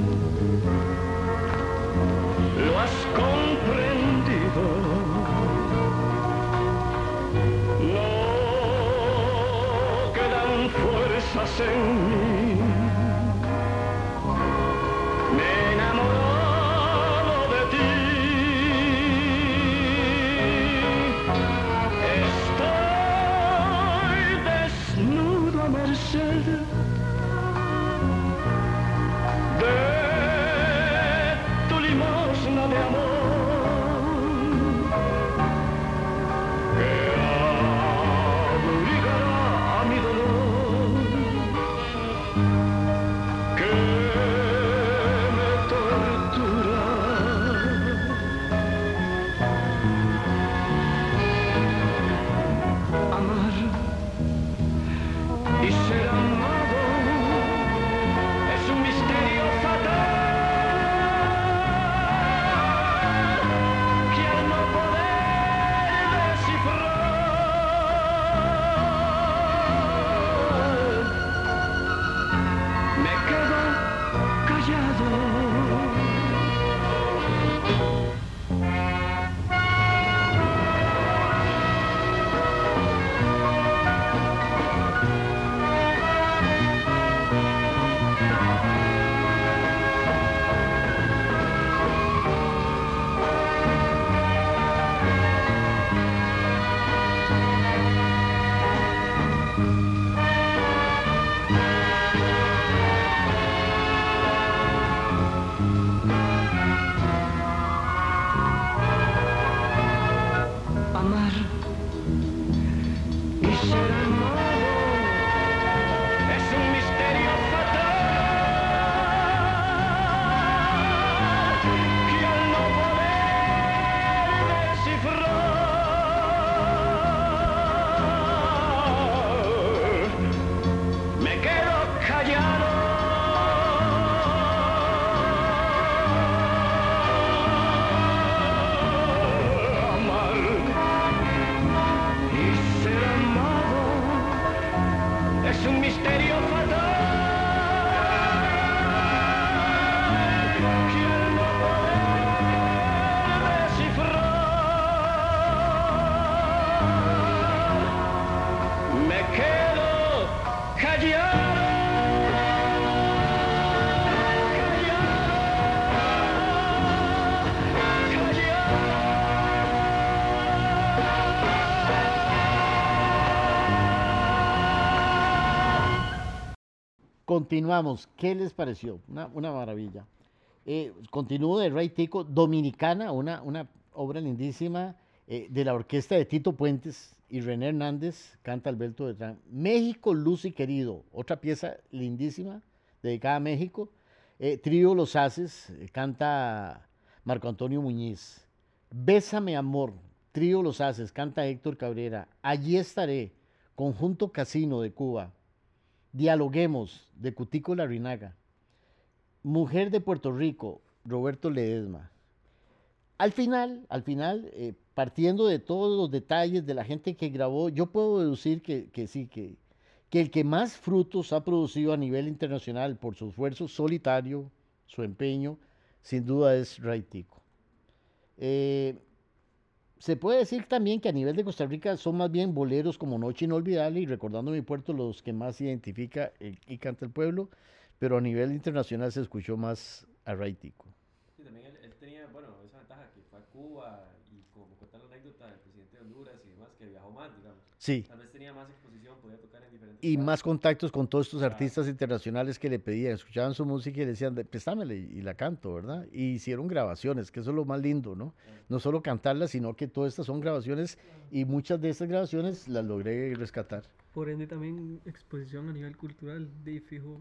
Continuamos. ¿Qué les pareció? Una, una maravilla. Eh, continúo de Ray Tico, Dominicana, una, una obra lindísima eh, de la orquesta de Tito Puentes y René Hernández, canta Alberto Beltrán. México, Luz y Querido, otra pieza lindísima dedicada a México. Eh, Trío Los Haces, eh, canta Marco Antonio Muñiz. Bésame Amor, Trío Los Haces, canta Héctor Cabrera. Allí estaré, Conjunto Casino de Cuba. Dialoguemos, de Cutico Larrinaga. Mujer de Puerto Rico, Roberto Ledesma. Al final, al final, eh, partiendo de todos los detalles de la gente que grabó, yo puedo deducir que, sí, que, el que más frutos ha producido a nivel internacional por su esfuerzo solitario, su empeño, sin duda es Ray Tico. Eh, se puede decir también que a nivel de Costa Rica son más bien boleros como Noche Inolvidable y Recordando mi puerto los que más identifica eh, y canta el pueblo, pero a nivel internacional se escuchó más a Ray Tico. Sí, también él, él tenía, bueno, esa ventaja que fue a Cuba y como cuenta la anécdota del presidente de Honduras y demás, que viajó más, digamos. Sí, Tal vez tenía más exposición, podía tocar en diferentes y más contactos con todos estos Claro. artistas internacionales que le pedían, escuchaban su música y le decían, "De- préstamela y, la canto, ¿verdad? Y hicieron grabaciones, que eso es lo más lindo, ¿no? No solo cantarlas, sino que todas estas son grabaciones y muchas de estas grabaciones las logré rescatar. Por ende también exposición a nivel cultural, de fijo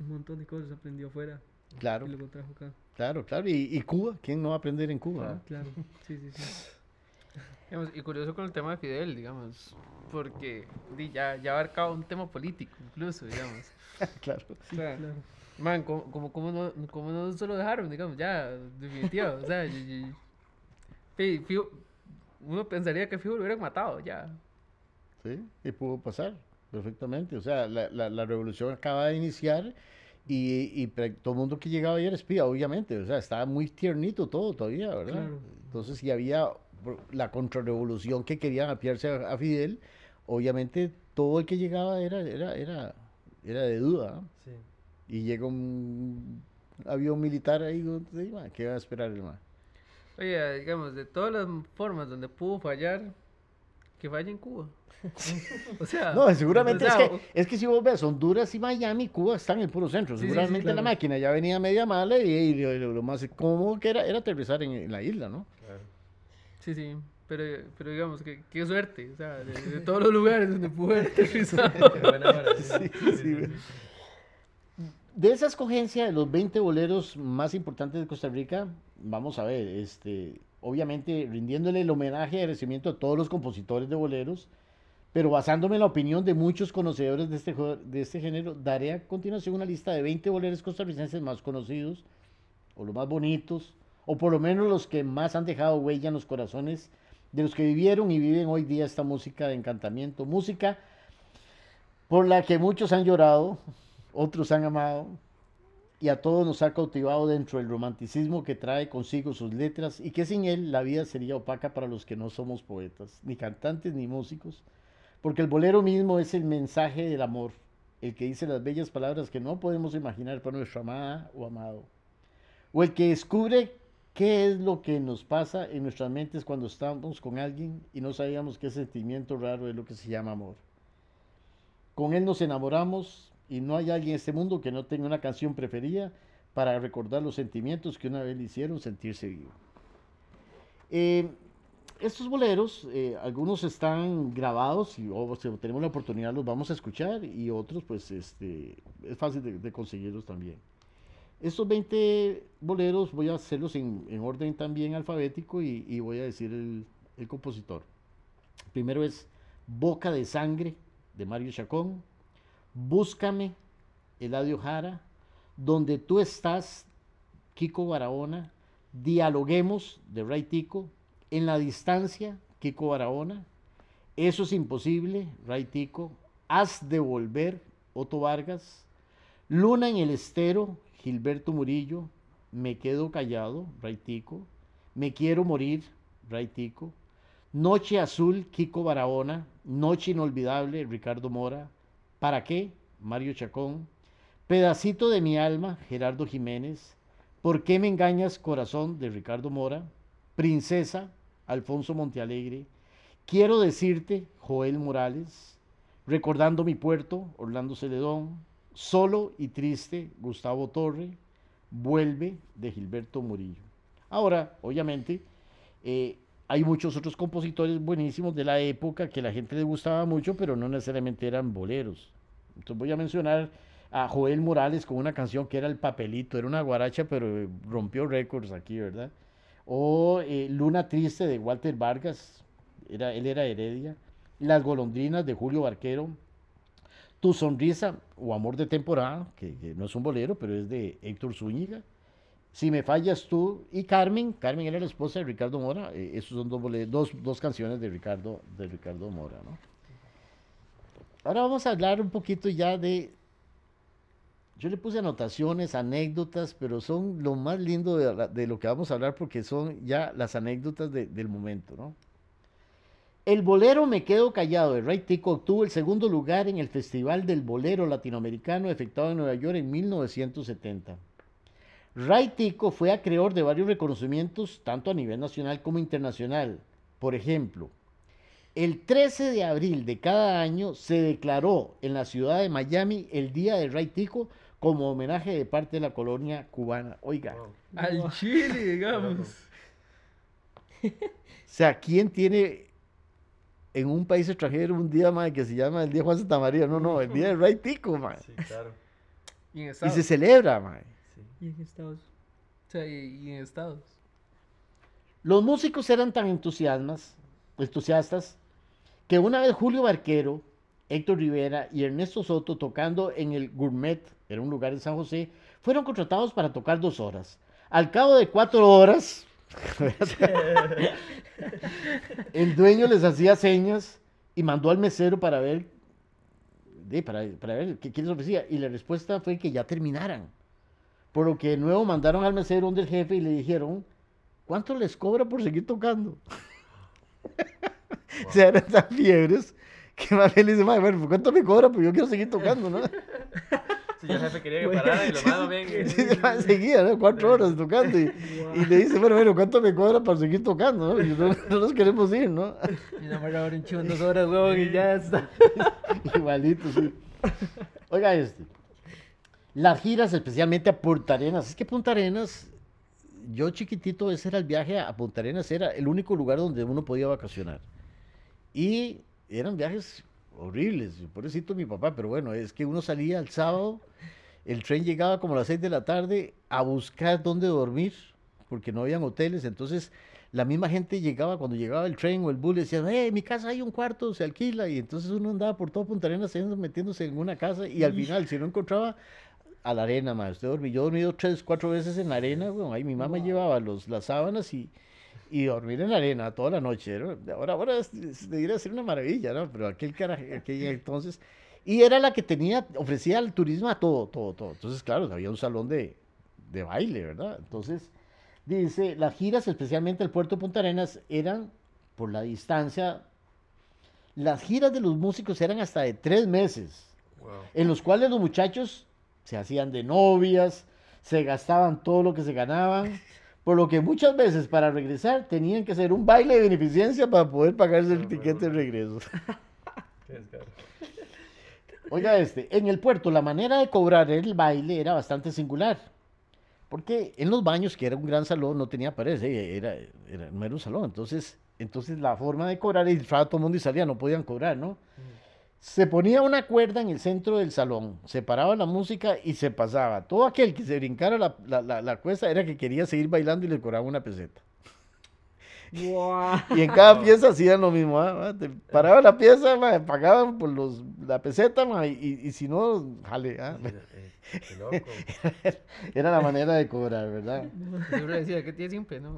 un montón de cosas aprendió afuera Claro, y luego trajo acá. claro, claro. Y, y Cuba, ¿quién no va a aprender en Cuba? no? Claro, sí, sí, sí. Digamos, y curioso con el tema de Fidel, digamos, porque ya, ya abarcaba un tema político, incluso, digamos. claro. Claro. Man, ¿cómo, cómo, cómo no, cómo no se lo dejaron, digamos, ya, definitivo, o sea, y- y- uno pensaría que fijo lo hubieran matado, ya. Sí, y pudo pasar perfectamente. O sea, la, la- la revolución acaba de iniciar y, y todo el mundo que llegaba ahí era espía, obviamente. O sea, estaba muy tiernito todo todavía, ¿verdad? Claro. Entonces, si había la contrarrevolución que querían apiarse a, a Fidel, obviamente todo el que llegaba era, era, era, era de duda. ¿no? Sí. Y llega un avión militar ahí, donde, "Ma, ¿qué va a esperar el man? Oye, digamos, de todas las formas donde pudo fallar, que falle en Cuba. o sea, No, seguramente o es que, es que si vos ves Honduras y Miami, Cuba están en el puro centro. Sí, sí, sí, seguramente la máquina ya venía media mala y, y lo, lo- lo más cómodo que era era aterrizar en, en la isla, ¿no? Sí, sí, pero, pero digamos, que, qué suerte, o sea, de, de todos los lugares donde. Sí, sí, sí. De esa escogencia de los 20 boleros más importantes de Costa Rica, vamos a ver, este, obviamente rindiéndole el homenaje y agradecimiento a todos los compositores de boleros, pero basándome en la opinión de muchos conocedores de este, de este género, daré a continuación una lista de 20 boleros costarricenses más conocidos, o los más bonitos, o por lo menos los que más han dejado huella en los corazones de los que vivieron y viven hoy día esta música de encantamiento, música por la que muchos han llorado, otros han amado, y a todos nos ha cautivado dentro del romanticismo que trae consigo sus letras y que sin él la vida sería opaca para los que no somos poetas, ni cantantes ni músicos, porque el bolero mismo es el mensaje del amor, el que dice las bellas palabras que no podemos imaginar para nuestra amada o amado, o el que descubre qué es lo que nos pasa en nuestras mentes cuando estamos con alguien y no sabíamos qué sentimiento raro es lo que se llama amor. Con él nos enamoramos y no hay alguien en este mundo que no tenga una canción preferida para recordar los sentimientos que una vez le hicieron sentirse vivo. Eh, estos boleros, eh, algunos están grabados y o, si tenemos la oportunidad los vamos a escuchar y otros pues este, es fácil de conseguirlos también. Estos 20 boleros voy a hacerlos en, en orden también alfabético y, y voy a decir el, el compositor. Primero es Boca de Sangre de Mario Chacón, Búscame, Eladio Jara, Donde tú estás, Kiko Barahona, Dialoguemos de Ray Tico, En la distancia, Kiko Barahona, Eso es imposible, Ray Tico, Haz de volver, Otto Vargas, Luna en el estero, Gilberto Murillo, Me quedo callado, Ray Tico, Me quiero morir, Ray Tico, Noche Azul, Kiko Barahona, Noche Inolvidable, Ricardo Mora, ¿Para qué? Mario Chacón, Pedacito de mi alma, Gerardo Jiménez, ¿Por qué me engañas, corazón? de Ricardo Mora, Princesa, Alfonso Montealegre, Quiero decirte, Joel Morales, Recordando mi puerto, Orlando Celedón, Solo y triste, Gustavo Torre, Vuelve de Gilberto Murillo. Ahora, obviamente, eh, hay muchos otros compositores buenísimos de la época que la gente les gustaba mucho, pero no necesariamente eran boleros. Entonces voy a mencionar a Joel Morales con una canción que era El Papelito, era una guaracha, pero eh, rompió récords aquí, ¿verdad? O eh, Luna Triste de Walter Vargas, era, él era Heredia. Las Golondrinas de Julio Barquero. Tu Sonrisa o Amor de Temporada, que, no es un bolero, pero es de Héctor Zúñiga. Si me fallas tú y Carmen, Carmen era la esposa de Ricardo Mora, eh, esos son dos, bole- dos, dos canciones de Ricardo, de Ricardo Mora, ¿no? Ahora vamos a hablar un poquito ya de, yo le puse anotaciones, anécdotas, pero son lo más lindo de, lo que vamos a hablar porque son ya las anécdotas de- del momento, ¿no? El bolero Me Quedo Callado de Ray Tico obtuvo el segundo lugar en el Festival del Bolero Latinoamericano efectuado en Nueva York en 1970. Ray Tico fue acreedor de varios reconocimientos tanto a nivel nacional como internacional. Por ejemplo, el 13 de abril de cada año se declaró en la ciudad de Miami el Día de Ray Tico como homenaje de parte de la colonia cubana. Oiga, Wow. Al Chile, digamos. o sea, ¿quién tiene en un país extranjero un día mae, que se llama el Día de Juan Santa María? No, no, el Día de Ray Tico, mae. Sí, claro. Y en Y Estados. se celebra, mae. Sí. Y en Estados O sea, y, y en Estados. Los músicos eran tan entusiasmas, entusiastas que una vez Julio Barquero, Héctor Rivera y Ernesto Soto tocando en el Gourmet, era un lugar en San José, fueron contratados para tocar dos horas. Al cabo de cuatro horas, el dueño les hacía señas y mandó al mesero para ver, para, para ver qué, qué les ofrecía. Y la respuesta fue que ya terminaran. Por lo que de nuevo mandaron al mesero donde el jefe y le dijeron, ¿cuánto les cobra por seguir tocando? O sea, eran tan fiebres que más bien le dice, "Mae, bueno, ¿por ¿cuánto me cobra? Pues yo quiero seguir tocando, ¿no? Sí, ya el jefe quería que parara y lo más bien. Mae seguía, ¿no? Cuatro horas tocando y, y le dice, bueno, bueno, ¿cuánto me cobra para seguir tocando? ¿no? Y no, no nos queremos ir, ¿no? Y no me ahora en chivo en dos horas, huevón, y ya está. Igualito, sí. Oiga este. Las giras, especialmente a Punta Arenas. Es que Punta Arenas, yo chiquitito, ese era el viaje a Punta Arenas, era el único lugar donde uno podía vacacionar. Y eran viajes horribles, pobrecito mi papá, pero bueno, es que uno salía el sábado, el tren llegaba como a las 6 de la tarde a buscar dónde dormir, porque no habían hoteles, entonces la misma gente llegaba, cuando llegaba el tren o el bus, le decían, eh, en mi casa hay un cuarto, se alquila, y entonces uno andaba por todo Punta Arenas metiéndose en una casa, y al final, si no encontraba, a la arena, más. Usted dormí, yo he dormido tres, cuatro veces en la arena, bueno, ahí mi mamá llevaba los, las sábanas y, y dormir en la arena toda la noche. era- Ahora, ahora es- es- debería ser una maravilla, ¿no? Pero aquel cara, aquel entonces, y era la que tenía, ofrecía el turismo a todo, todo, todo. Entonces, claro, había un salón de, de baile, ¿verdad? Entonces, dice, las giras, especialmente el puerto de Punta Arenas, eran por la distancia. Las giras de los músicos eran hasta de tres meses Wow. en los cuales los muchachos se hacían de novias, se gastaban todo lo que se ganaban, por lo que muchas veces para regresar tenían que hacer un baile de beneficencia para poder pagarse el tiquete de regreso. Oiga este, en el puerto la manera de cobrar el baile era bastante singular, porque en los baños, que era un gran salón, no tenía paredes, eh, era, era, no era un salón, entonces, entonces la forma de cobrar, y todo el mundo y salía, no podían cobrar, ¿no? Se ponía una cuerda en el centro del salón, se paraba la música y se pasaba. Todo aquel que se brincara la, la, la, la cuesta era que quería seguir bailando y le cobraban una peseta. Y en cada pieza hacían lo mismo. ¿ah? Te paraba la pieza, ma, pagaban por los, la peseta ma, y, y si no, jale. ¿ah? Eh, Qué loco. Era la manera de cobrar, ¿verdad? Yo le decía que tiene siempre, ¿no?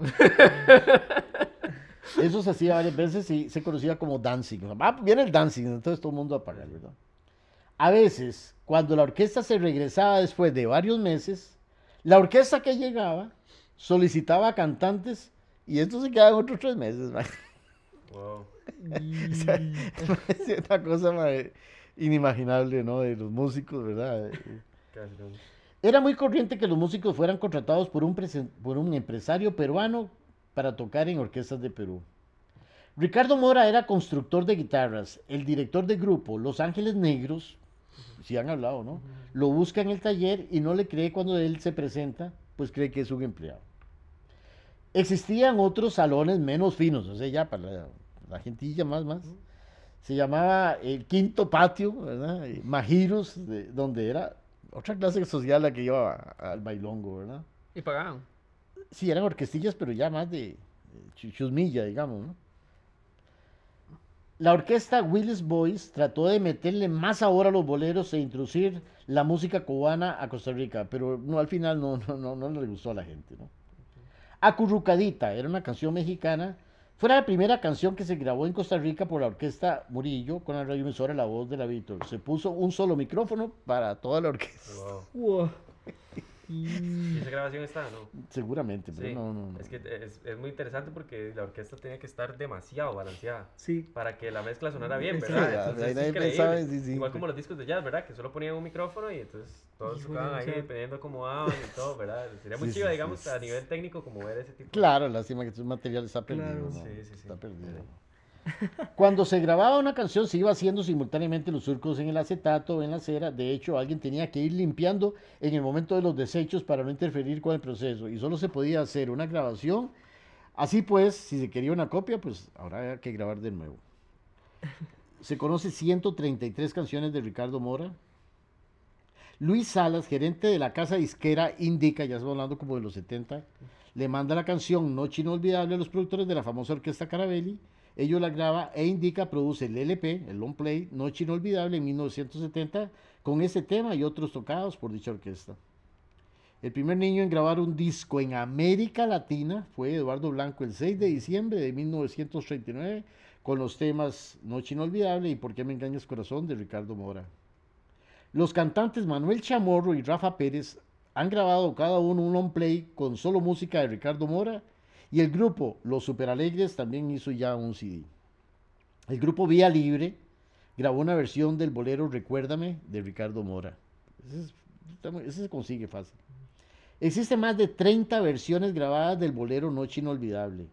Eso se hacía varias veces y se conocía como dancing. O sea, ah, viene el dancing, entonces todo el mundo a pagar, ¿verdad? A veces, cuando la orquesta se regresaba después de varios meses, la orquesta que llegaba solicitaba cantantes y estos se quedaban otros tres meses. Wow. O sea, es una cosa ma, inimaginable, ¿no? De los músicos, ¿verdad? Era muy corriente que los músicos fueran contratados por un, por un empresario peruano para tocar en orquestas de Perú. Ricardo Mora era constructor de guitarras, el director del grupo Los Ángeles Negros, si han hablado, ¿no? Lo busca en el taller y no le cree cuando él se presenta, pues cree que es un empleado. Existían otros salones menos finos, o sea, ya para la, la gentilla más, más. Se llamaba el quinto patio, ¿verdad? Eh, Majiros, de- donde era otra clase social la que iba al bailongo, ¿verdad? Y pagaban. Sí, eran orquestillas, pero ya más de, de chu- chusmilla, digamos, ¿no? La orquesta Willis Boys trató de meterle más sabor a los boleros e introducir la música cubana a Costa Rica, pero no, al final no, no, no, no le gustó a la gente, ¿no? Acurrucadita era una canción mexicana, fue la primera canción que se grabó en Costa Rica por la orquesta Murillo con la radioemisora La Voz de la Víctor. Se puso un solo micrófono para toda la orquesta, Wow. Wow. ¿Y esa grabación está, no? seguramente, pero Sí, no, no, no. Es que es, es muy interesante porque la orquesta tenía que estar demasiado balanceada sí, para que la mezcla sonara bien. ¿verdad? Sí, Entonces ahí es nadie increíble. pensaba, sí, sí. Igual como los discos de jazz, ¿verdad? Que solo ponían un micrófono y entonces todos tocaban ahí dependiendo cómo daban y todo, ¿verdad? Sería muy sí, digamos, sí. a nivel técnico como ver ese tipo. Claro, lástima que tu material está perdido. Claro. ¿no? Sí, sí, sí. Está perdido. Cuando se grababa una canción se iba haciendo simultáneamente los surcos en el acetato o en la cera. De hecho, alguien tenía que ir limpiando en el momento de los desechos para no interferir con el proceso. Y solo se podía hacer una grabación. Así pues, si se quería una copia, pues ahora había que grabar de nuevo. Se conoce 133 canciones de Ricardo Mora. Luis Salas, gerente de la casa disquera Indica, ya estamos hablando como de los 70, le manda la canción Noche Inolvidable a los productores de la famosa orquesta Carabelli. Ellos la graba e Indica produce el LP, el long play, Noche Inolvidable en 1970, con ese tema y otros tocados por dicha orquesta. El primer niño en grabar un disco en América Latina fue Eduardo Blanco el 6 de diciembre de 1939 con los temas Noche Inolvidable y Por qué me engañas corazón de Ricardo Mora. Los cantantes Manuel Chamorro y Rafa Pérez han grabado cada uno un long play con solo música de Ricardo Mora y el grupo Los Superalegres también hizo ya un CD. El grupo Vía Libre grabó una versión del bolero Recuérdame de Ricardo Mora. Ese, se consigue fácil. Existen más de 30 versiones grabadas del bolero Noche Inolvidable.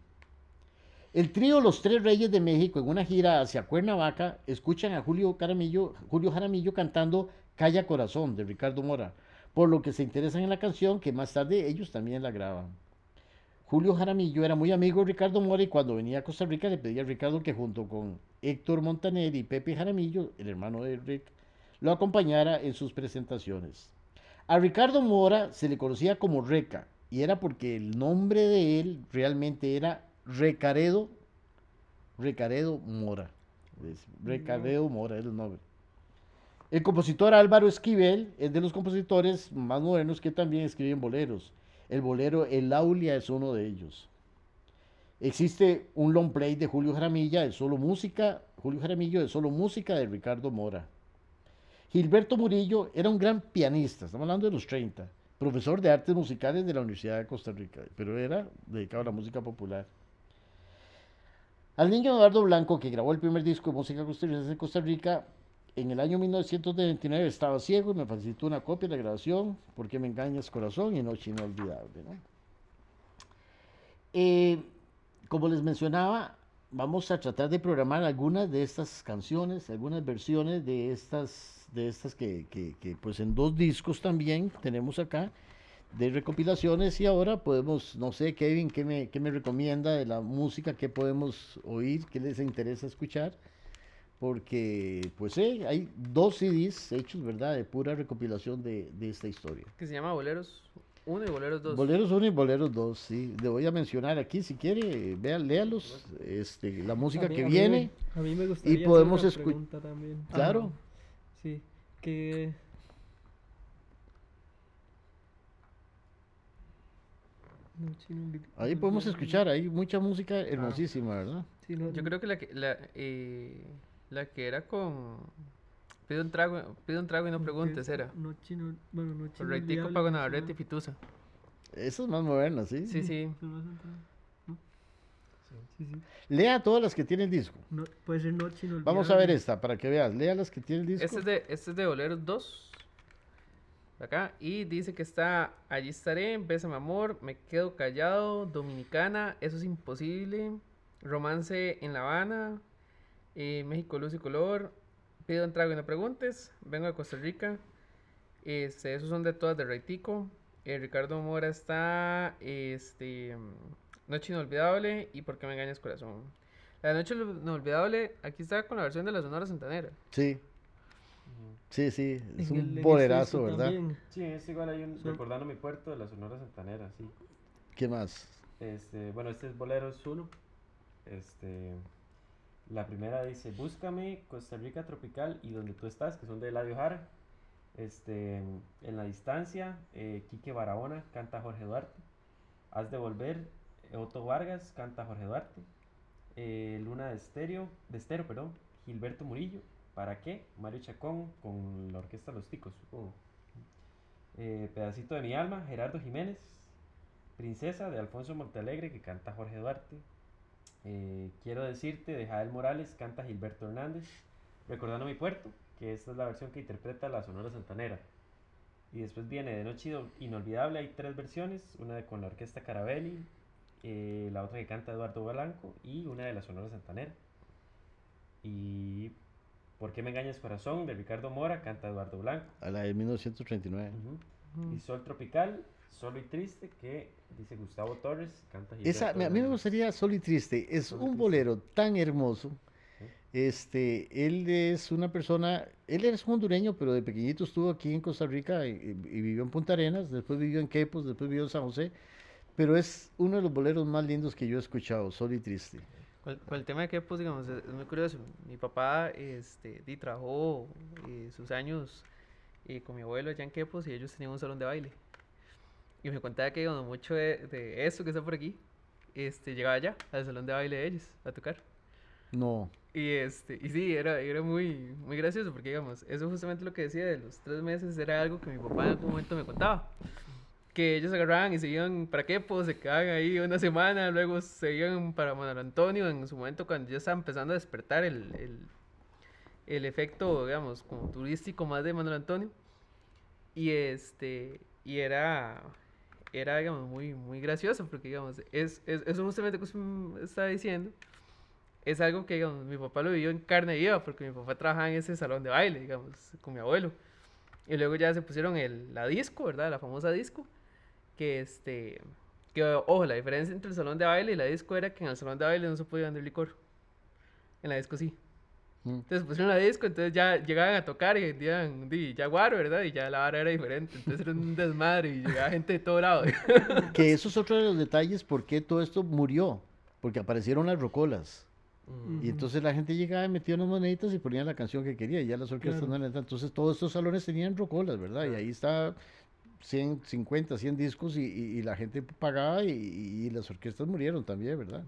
El trío Los Tres Reyes de México en una gira hacia Cuernavaca escuchan a Julio, Caramillo, Julio Jaramillo cantando Calla Corazón de Ricardo Mora, por lo que se interesan en la canción que más tarde ellos también la graban. Julio Jaramillo era muy amigo de Ricardo Mora y cuando venía a Costa Rica le pedía a Ricardo que junto con Héctor Montaner y Pepe Jaramillo, el hermano de Rick, lo acompañara en sus presentaciones. A Ricardo Mora se le conocía como Reca y era porque el nombre de él realmente era Recaredo, Recaredo Mora. Recaredo Mora es el nombre. El compositor Álvaro Esquivel es de los compositores más modernos que también escriben boleros. El bolero El Aulia es uno de ellos. Existe un long play de Julio Jaramilla de solo música, Julio Jaramillo de solo música de Ricardo Mora. Gilberto Murillo era un gran pianista, estamos hablando de los 30, profesor de artes musicales de la Universidad de Costa Rica, pero era dedicado a la música popular. Al niño Eduardo Blanco, que grabó el primer disco de música costarricense en Costa Rica, en el año 1929 estaba ciego y me facilitó una copia de la grabación, Porque me engañas corazón y Noche Inolvidable. ¿no? Eh, como les mencionaba, vamos a tratar de programar algunas de estas canciones, algunas versiones de estas, de estas que, que- que, pues en dos discos también tenemos acá de recopilaciones y ahora podemos, no sé, Kevin, ¿qué me, qué me recomienda de la música? ¿Qué podemos oír? ¿Qué les interesa escuchar? Porque, pues, eh, hay dos CDs hechos, ¿verdad? De pura recopilación de, de esta historia. Que se llama Boleros 1 y Boleros 2. Boleros 1 y Boleros 2, sí. Le voy a mencionar aquí, si quiere, vean, léalos, este, la música mí- que a viene. a mí me gustaría hacer podemos una escu- pregunta también. Claro. Sí, que... Ahí podemos escuchar, hay mucha música hermosísima, ¿verdad? Sí, no- Yo creo que la que, la, eh, la que era con. Pido un trago, pido un trago y no preguntes, es era. Noche inol- bueno, Noche Con Reitico, inolvidable, Pago ¿cómo se Navarrete y? Fitusa. Esa es más moderna, ¿sí? Sí, sí. ¿No? Sí, sí. Lea todas las que tiene el disco. No, puede ser Noche inolvidable. Vamos a ver esta, para que veas. Lea las que tiene el disco. Este es de, este es de Boleros 2. Acá. Y dice que está Allí estaré, Bésame amor, Me quedo callado, Dominicana, Eso es imposible, Romance en La Habana, eh, México Luz y Color, Pido un trago y no preguntes. Vengo de Costa Rica. Este, esos son de todas de Reitico. Eh, Ricardo Mora está. Este. Noche Inolvidable y ¿Por qué me engañas corazón? La Noche Inolvidable, aquí está con la versión de la Sonora Santanera. Sí. Sí, sí, es En un bolerazo, ¿verdad? también. Sí, es igual hay un recordando mi puerto de la Sonora Santanera, sí. ¿Qué más? Este, bueno, este es Bolero es uno. Este, la primera dice, búscame Costa Rica tropical y donde tú estás, que son de Eladio Jara. Este, en la distancia, eh, Quique Barahona canta Jorge Duarte. Haz de volver, eh, Otto Vargas canta Jorge Duarte. Eh, Luna de Estéreo, de Estero, perdón, Gilberto Murillo. ¿Para qué? Mario Chacón con la orquesta Los Ticos, supongo. Pedacito de mi alma, Gerardo Jiménez. Princesa de Alfonso Montalegre que canta Jorge Duarte. Eh, quiero decirte de Jael Morales canta Gilberto Hernández. Recordando mi puerto, que esta es la versión que interpreta la Sonora Santanera. Y después viene de Noche Ino- Inolvidable, hay tres versiones, una de- con la orquesta Carabelli, eh, la otra que canta Eduardo Blanco y una de la Sonora Santanera. Y ¿Por qué me engañas corazón? de Ricardo Mora canta Eduardo Blanco. A la de 1939. Ujú. Y Sol Tropical, Solo y Triste, que dice Gustavo Torres, canta Esa, a mí me gustaría Sol y Triste. Es Sol y un Triste. bolero tan hermoso. Este, él es una persona, él es hondureño, pero de pequeñito estuvo aquí en Costa Rica y, y- vivió en Punta Arenas, después vivió en Quepos, después vivió en San José, pero es uno de los boleros más lindos que yo he escuchado, Sol y Triste. Con, con el tema de que, pues, digamos, es, muy curioso. Mi papá, este, trabajó eh, sus años eh, con mi abuelo allá en Quepos y ellos tenían un salón de baile. Y me contaba que, digamos, mucho de, de eso que está por aquí, este, llegaba allá, al salón de baile de ellos, a tocar. No, Y, este, y sí, era, era muy, muy gracioso porque, digamos, eso justamente lo que decía de los tres meses era algo que mi papá en algún momento me contaba. Que ellos agarraban y se iban para Quepos, se quedaban ahí una semana, luego se iban para Manuel Antonio en su momento cuando ya estaba empezando a despertar el, el, el efecto, digamos, como turístico más de Manuel Antonio. Y este, y era, era, digamos, muy, muy gracioso porque, digamos, es, es, eso justamente que usted está diciendo es algo que, digamos, mi papá lo vivió en carne viva, porque mi papá trabajaba en ese salón de baile, digamos, con mi abuelo. Y luego ya se pusieron el, la disco, ¿verdad? La famosa disco. Que este. Que, ojo, la diferencia entre el salón de baile y la disco era que en el salón de baile no se podía vender licor. En la disco sí. Mm. Entonces pusieron la disco, entonces ya llegaban a tocar y vendían di, ya guaro, ¿verdad? Y ya la vara era diferente. Entonces era un desmadre y llegaba gente de todo lado. que eso es otro de los detalles por qué todo esto murió, porque aparecieron las rocolas. Ujú. Y entonces la gente llegaba, metía unas moneditas y ponía la canción que quería, y ya las orquestas Claro. no eran tanto. Entonces todos estos salones tenían rocolas, ¿verdad? Y ahí está 100, 50, 100 discos y, y- y la gente pagaba y, y las orquestas murieron también, ¿verdad?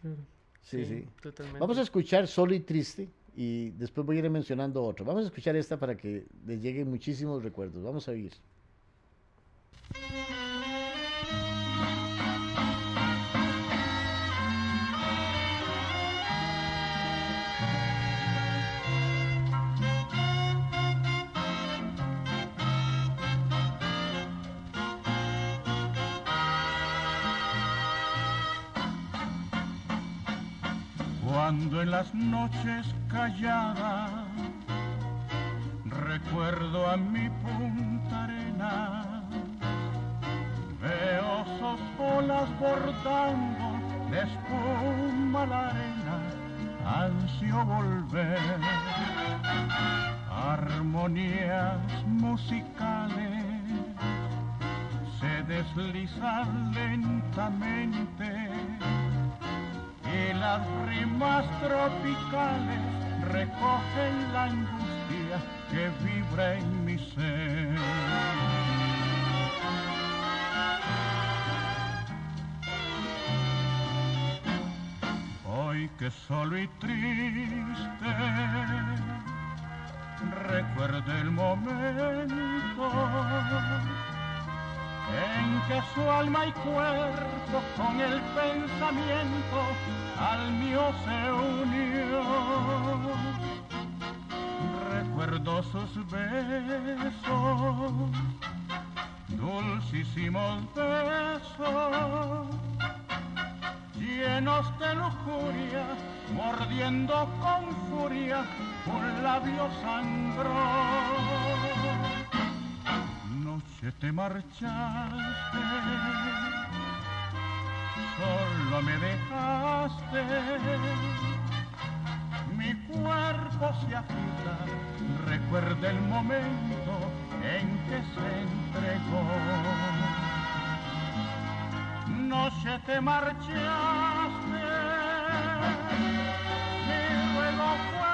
Claro. Sí, sí. Totalmente. Vamos a escuchar Solo y Triste y después voy a ir mencionando otro. Vamos a escuchar esta para que les lleguen muchísimos recuerdos. Vamos a oír. Cuando en las noches calladas recuerdo a mi punta arena, veo sus olas bordando de espuma la arena, ansio volver. Armonías musicales se deslizan lentamente y las rimas tropicales recogen la angustia que vibra en mi ser. Hoy que solo y triste recuerdo el momento en que su alma y cuerpo con el pensamiento al mío se unió. Recuerdo sus besos, dulcísimos besos, llenos de lujuria, mordiendo con furia un labio sangrón noche te marchaste, solo me dejaste. Mi cuerpo se agita, recuerda el momento en que se entregó. Noche te marchaste, mi reloj fue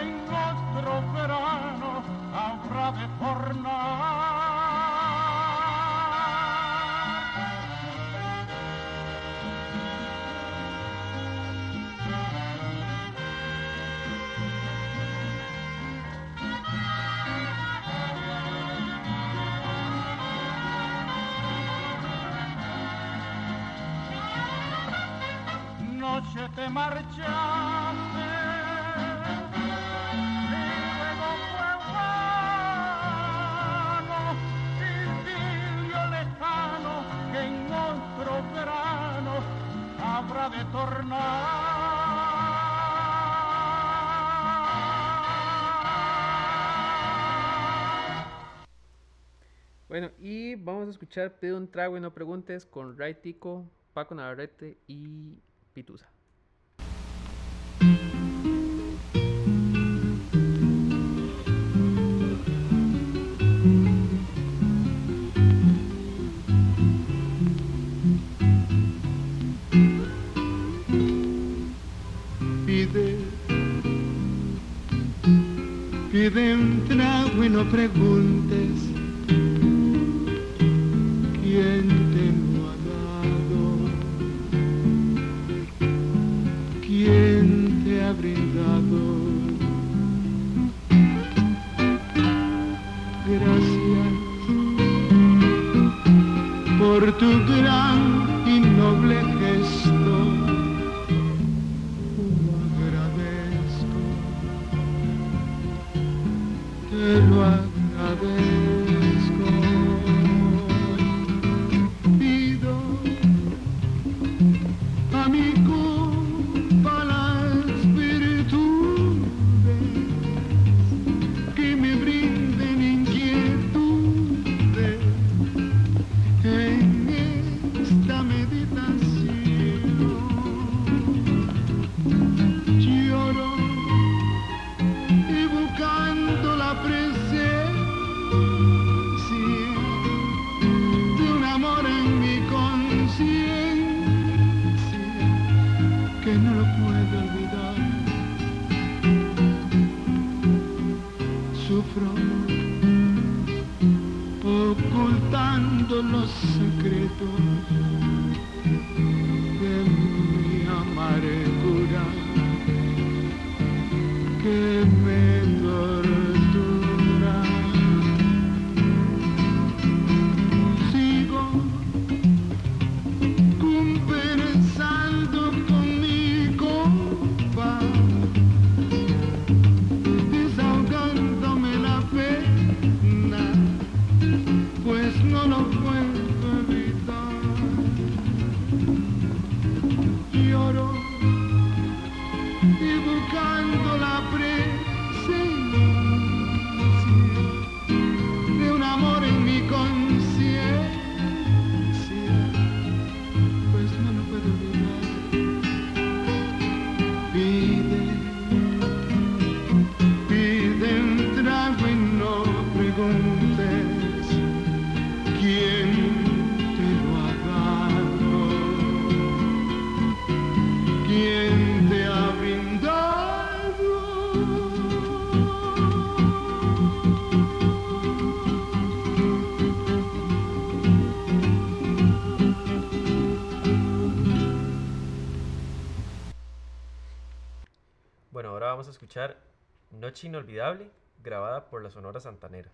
en otro verano habrá de tornar. Noche te marcha de. Bueno, y vamos a escuchar Pide un trago y no preguntes con Ray Tico, Paco Navarrete y Pitusa. vive un y no preguntes. Noche inolvidable, grabada por la Sonora Santanera.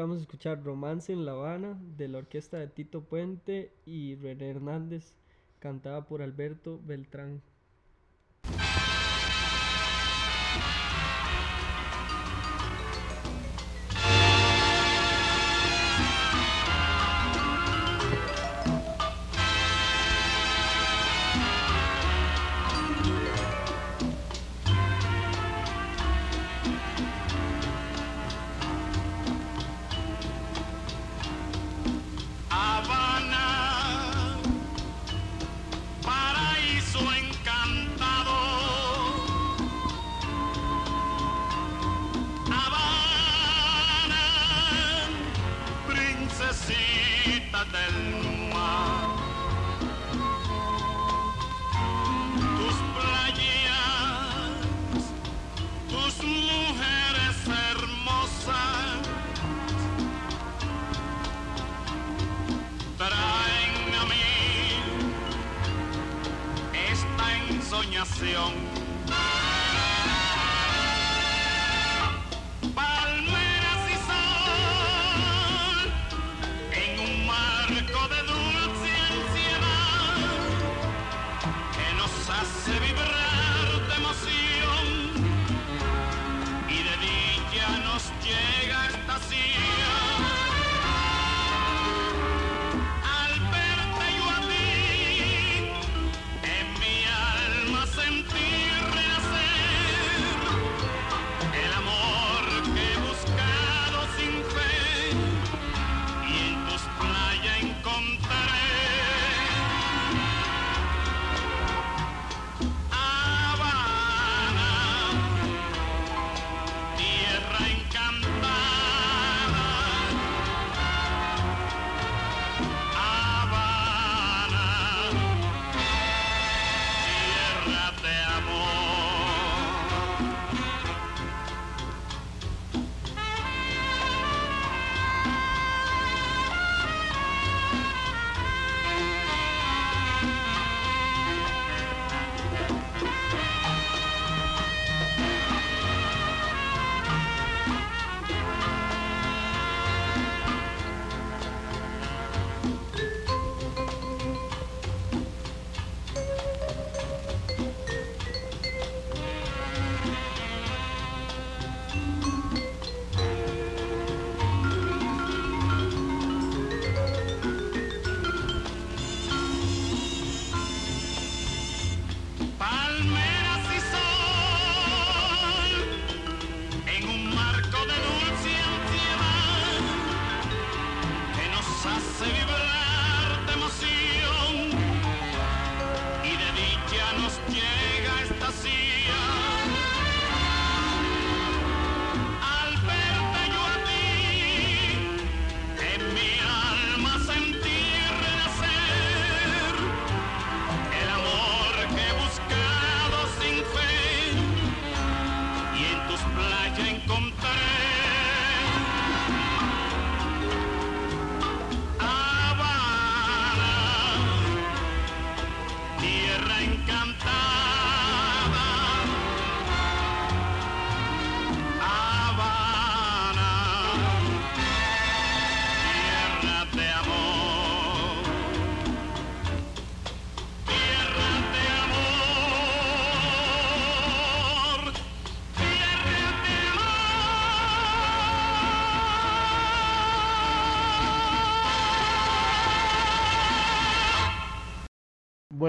vamos a escuchar Romance en La Habana de la orquesta de Tito Puente y René Hernández, cantada por Alberto Beltrán.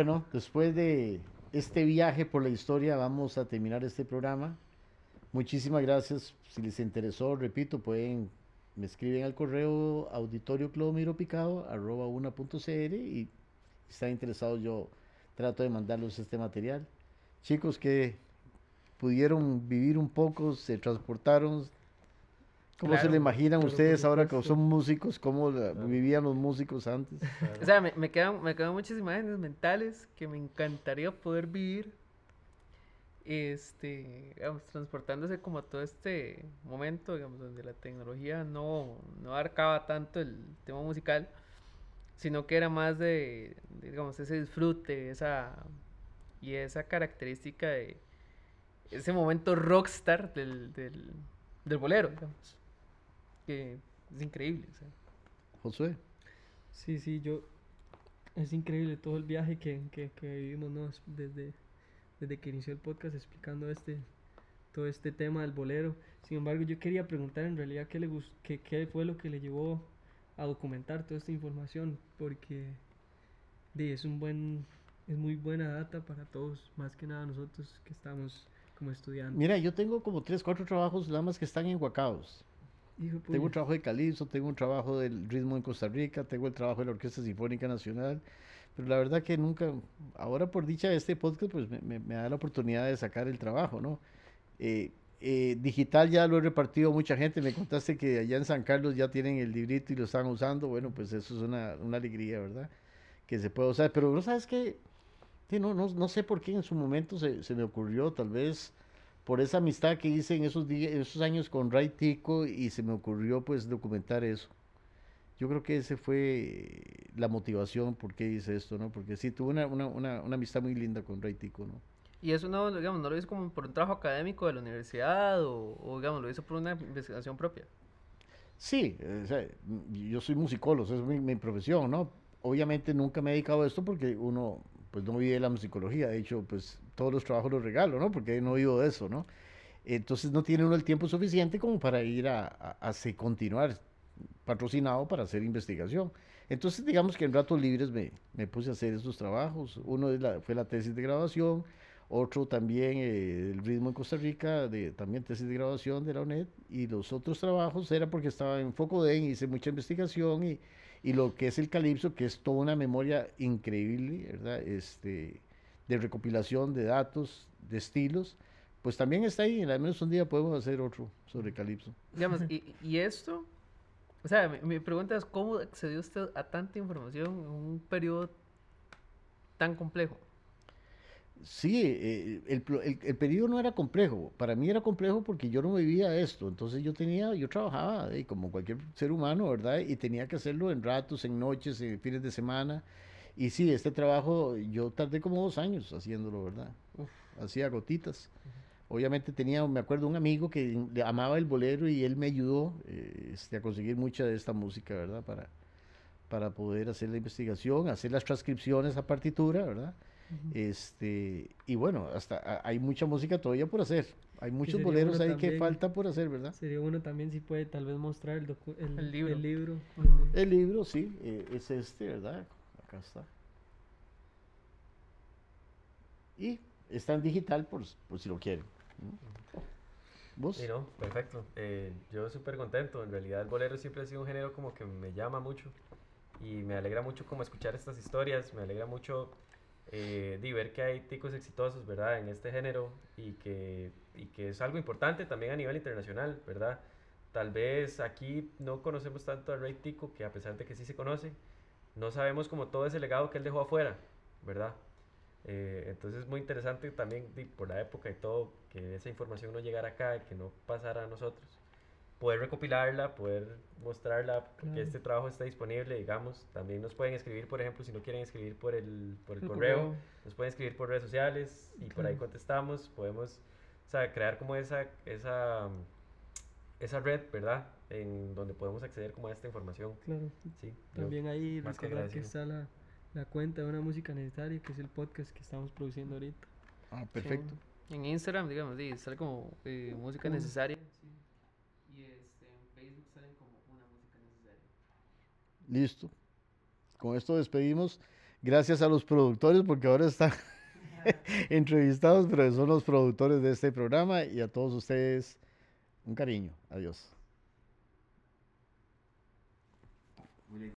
Bueno, después de este viaje por la historia, vamos a terminar este programa. Muchísimas gracias. Si les interesó, repito, pueden, me escriben al correo auditorio picado y si están interesados yo trato de mandarles este material. Chicos que pudieron vivir un poco, se transportaron. ¿Cómo se le imaginan ustedes ahora que son músicos? ¿Cómo la- vivían los músicos antes? O sea, me, me quedan, me quedan muchas imágenes mentales que me encantaría poder vivir. Este, digamos, transportándose como a todo este momento, digamos, donde la tecnología no, no abarcaba tanto el tema musical, sino que era más de, de, digamos, ese disfrute, esa y esa característica de ese momento rockstar del, del, del bolero, digamos, es increíble. o sea. Josué. Sí, sí, yo. Es increíble todo el viaje que, que, que vivimos, ¿no? Es Desde, desde que inició el podcast explicando este, todo este tema del bolero. Sin embargo, yo quería preguntar en realidad qué, le qué, qué fue lo que le llevó a documentar toda esta información, porque di, es un buen, es muy buena data para todos, más que nada nosotros que estamos como estudiantes. Mira, yo tengo como tres, cuatro trabajos nada más que están enguacados. Hijo Tengo un trabajo de calipso, tengo un trabajo del ritmo en Costa Rica, tengo el trabajo de la Orquesta Sinfónica Nacional, pero la verdad que nunca, ahora por dicha de este podcast, pues me, me- me da la oportunidad de sacar el trabajo, ¿no? Eh, eh, digital ya lo he repartido a mucha gente, me contaste que allá en San Carlos ya tienen el librito y lo están usando, bueno, pues eso es una, una alegría, ¿verdad? Que se puede usar, pero no sabes qué, Sí, no, no, no sé por qué en su momento se, se me ocurrió, tal vez por esa amistad que hice en esos, esos años con Ray Tico y se me ocurrió pues documentar eso. Yo creo que ese fue la motivación por qué hice esto, ¿no? Porque sí, tuve una, una, una, una amistad muy linda con Ray Tico, ¿no? Y eso no, digamos, no lo hizo como por un trabajo académico de la universidad o, o, digamos, lo hizo por una investigación propia. Sí, o sea, yo soy musicólogo, esa es mi, mi profesión, ¿no? Obviamente nunca me he dedicado a esto porque uno, pues no vive la musicología, de hecho, pues todos los trabajos los regalo, ¿no? Porque no vivo de eso, ¿no? Entonces no tiene uno el tiempo suficiente como para ir a, a, a continuar patrocinado para hacer investigación. Entonces digamos que en ratos libres me, me puse a hacer esos trabajos. Uno la- fue la tesis de graduación, otro también eh, el ritmo en Costa Rica, de, también tesis de graduación de la UNED, y los otros trabajos era porque estaba en Focoden, hice mucha investigación y, y lo que es el calipso, que es toda una memoria increíble, ¿verdad? Este, de recopilación de datos, de estilos, pues también está ahí, al menos un día podemos hacer otro sobre calipso. Digamos, y, y esto, o sea, mi, mi pregunta es, ¿cómo accedió usted a tanta información en un periodo tan complejo? Sí, eh, el, el periodo no era complejo. Para mí era complejo porque yo no vivía esto. Entonces yo tenía, yo trabajaba eh, como cualquier ser humano, ¿verdad? Y tenía que hacerlo en ratos, en noches, en fines de semana. Y sí, este trabajo yo tardé como dos años haciéndolo, ¿verdad? Hacía gotitas. Obviamente tenía, me acuerdo, un amigo que le amaba el bolero y él me ayudó eh, este, a conseguir mucha de esta música, ¿verdad? Para, para poder hacer la investigación, hacer las transcripciones a partitura, ¿verdad? Este, y bueno, hasta a- hay mucha música todavía por hacer. Hay muchos boleros bueno ahí que también- falta por hacer, ¿verdad? Sería bueno también si puede tal vez mostrar el, el, El libro. el libro, El libro, sí, eh, es este, ¿verdad? Está. Y está en digital por, si lo quieren. ¿Vos? Sí, no, perfecto. Eh, yo súper contento. En realidad el bolero siempre ha sido un género como que me llama mucho y me alegra mucho como escuchar estas historias, me alegra mucho eh, ver que hay ticos exitosos, ¿verdad? En este género y que, es algo importante también a nivel internacional, ¿verdad? Tal vez aquí no conocemos tanto a Ray Tico, que a pesar de que sí se conoce, no sabemos como todo ese legado que él dejó afuera, ¿verdad? Eh, entonces es muy interesante también por la época y todo, que esa información no llegara acá que no pasara a nosotros. Poder recopilarla, poder mostrarla, que Claro. este trabajo esté disponible, digamos. También nos pueden escribir, por ejemplo, si no quieren escribir por el, por el El correo, correo. nos pueden escribir por redes sociales y por ahí contestamos. Podemos o sea, crear como esa, esa, esa red, ¿verdad? En donde podemos acceder como a esta información. Claro. Sí, También ahí más que recordar que está la, la cuenta de una música necesaria, que es el podcast que estamos produciendo ahorita. Ah, perfecto. Sí. En Instagram, digamos, sí, sale como eh, música necesaria. Y este, en Facebook salen como una música necesaria. Listo. Con esto despedimos. Gracias a los productores, porque ahora están entrevistados, pero son los productores de este programa. Y a todos ustedes, un cariño. Adiós.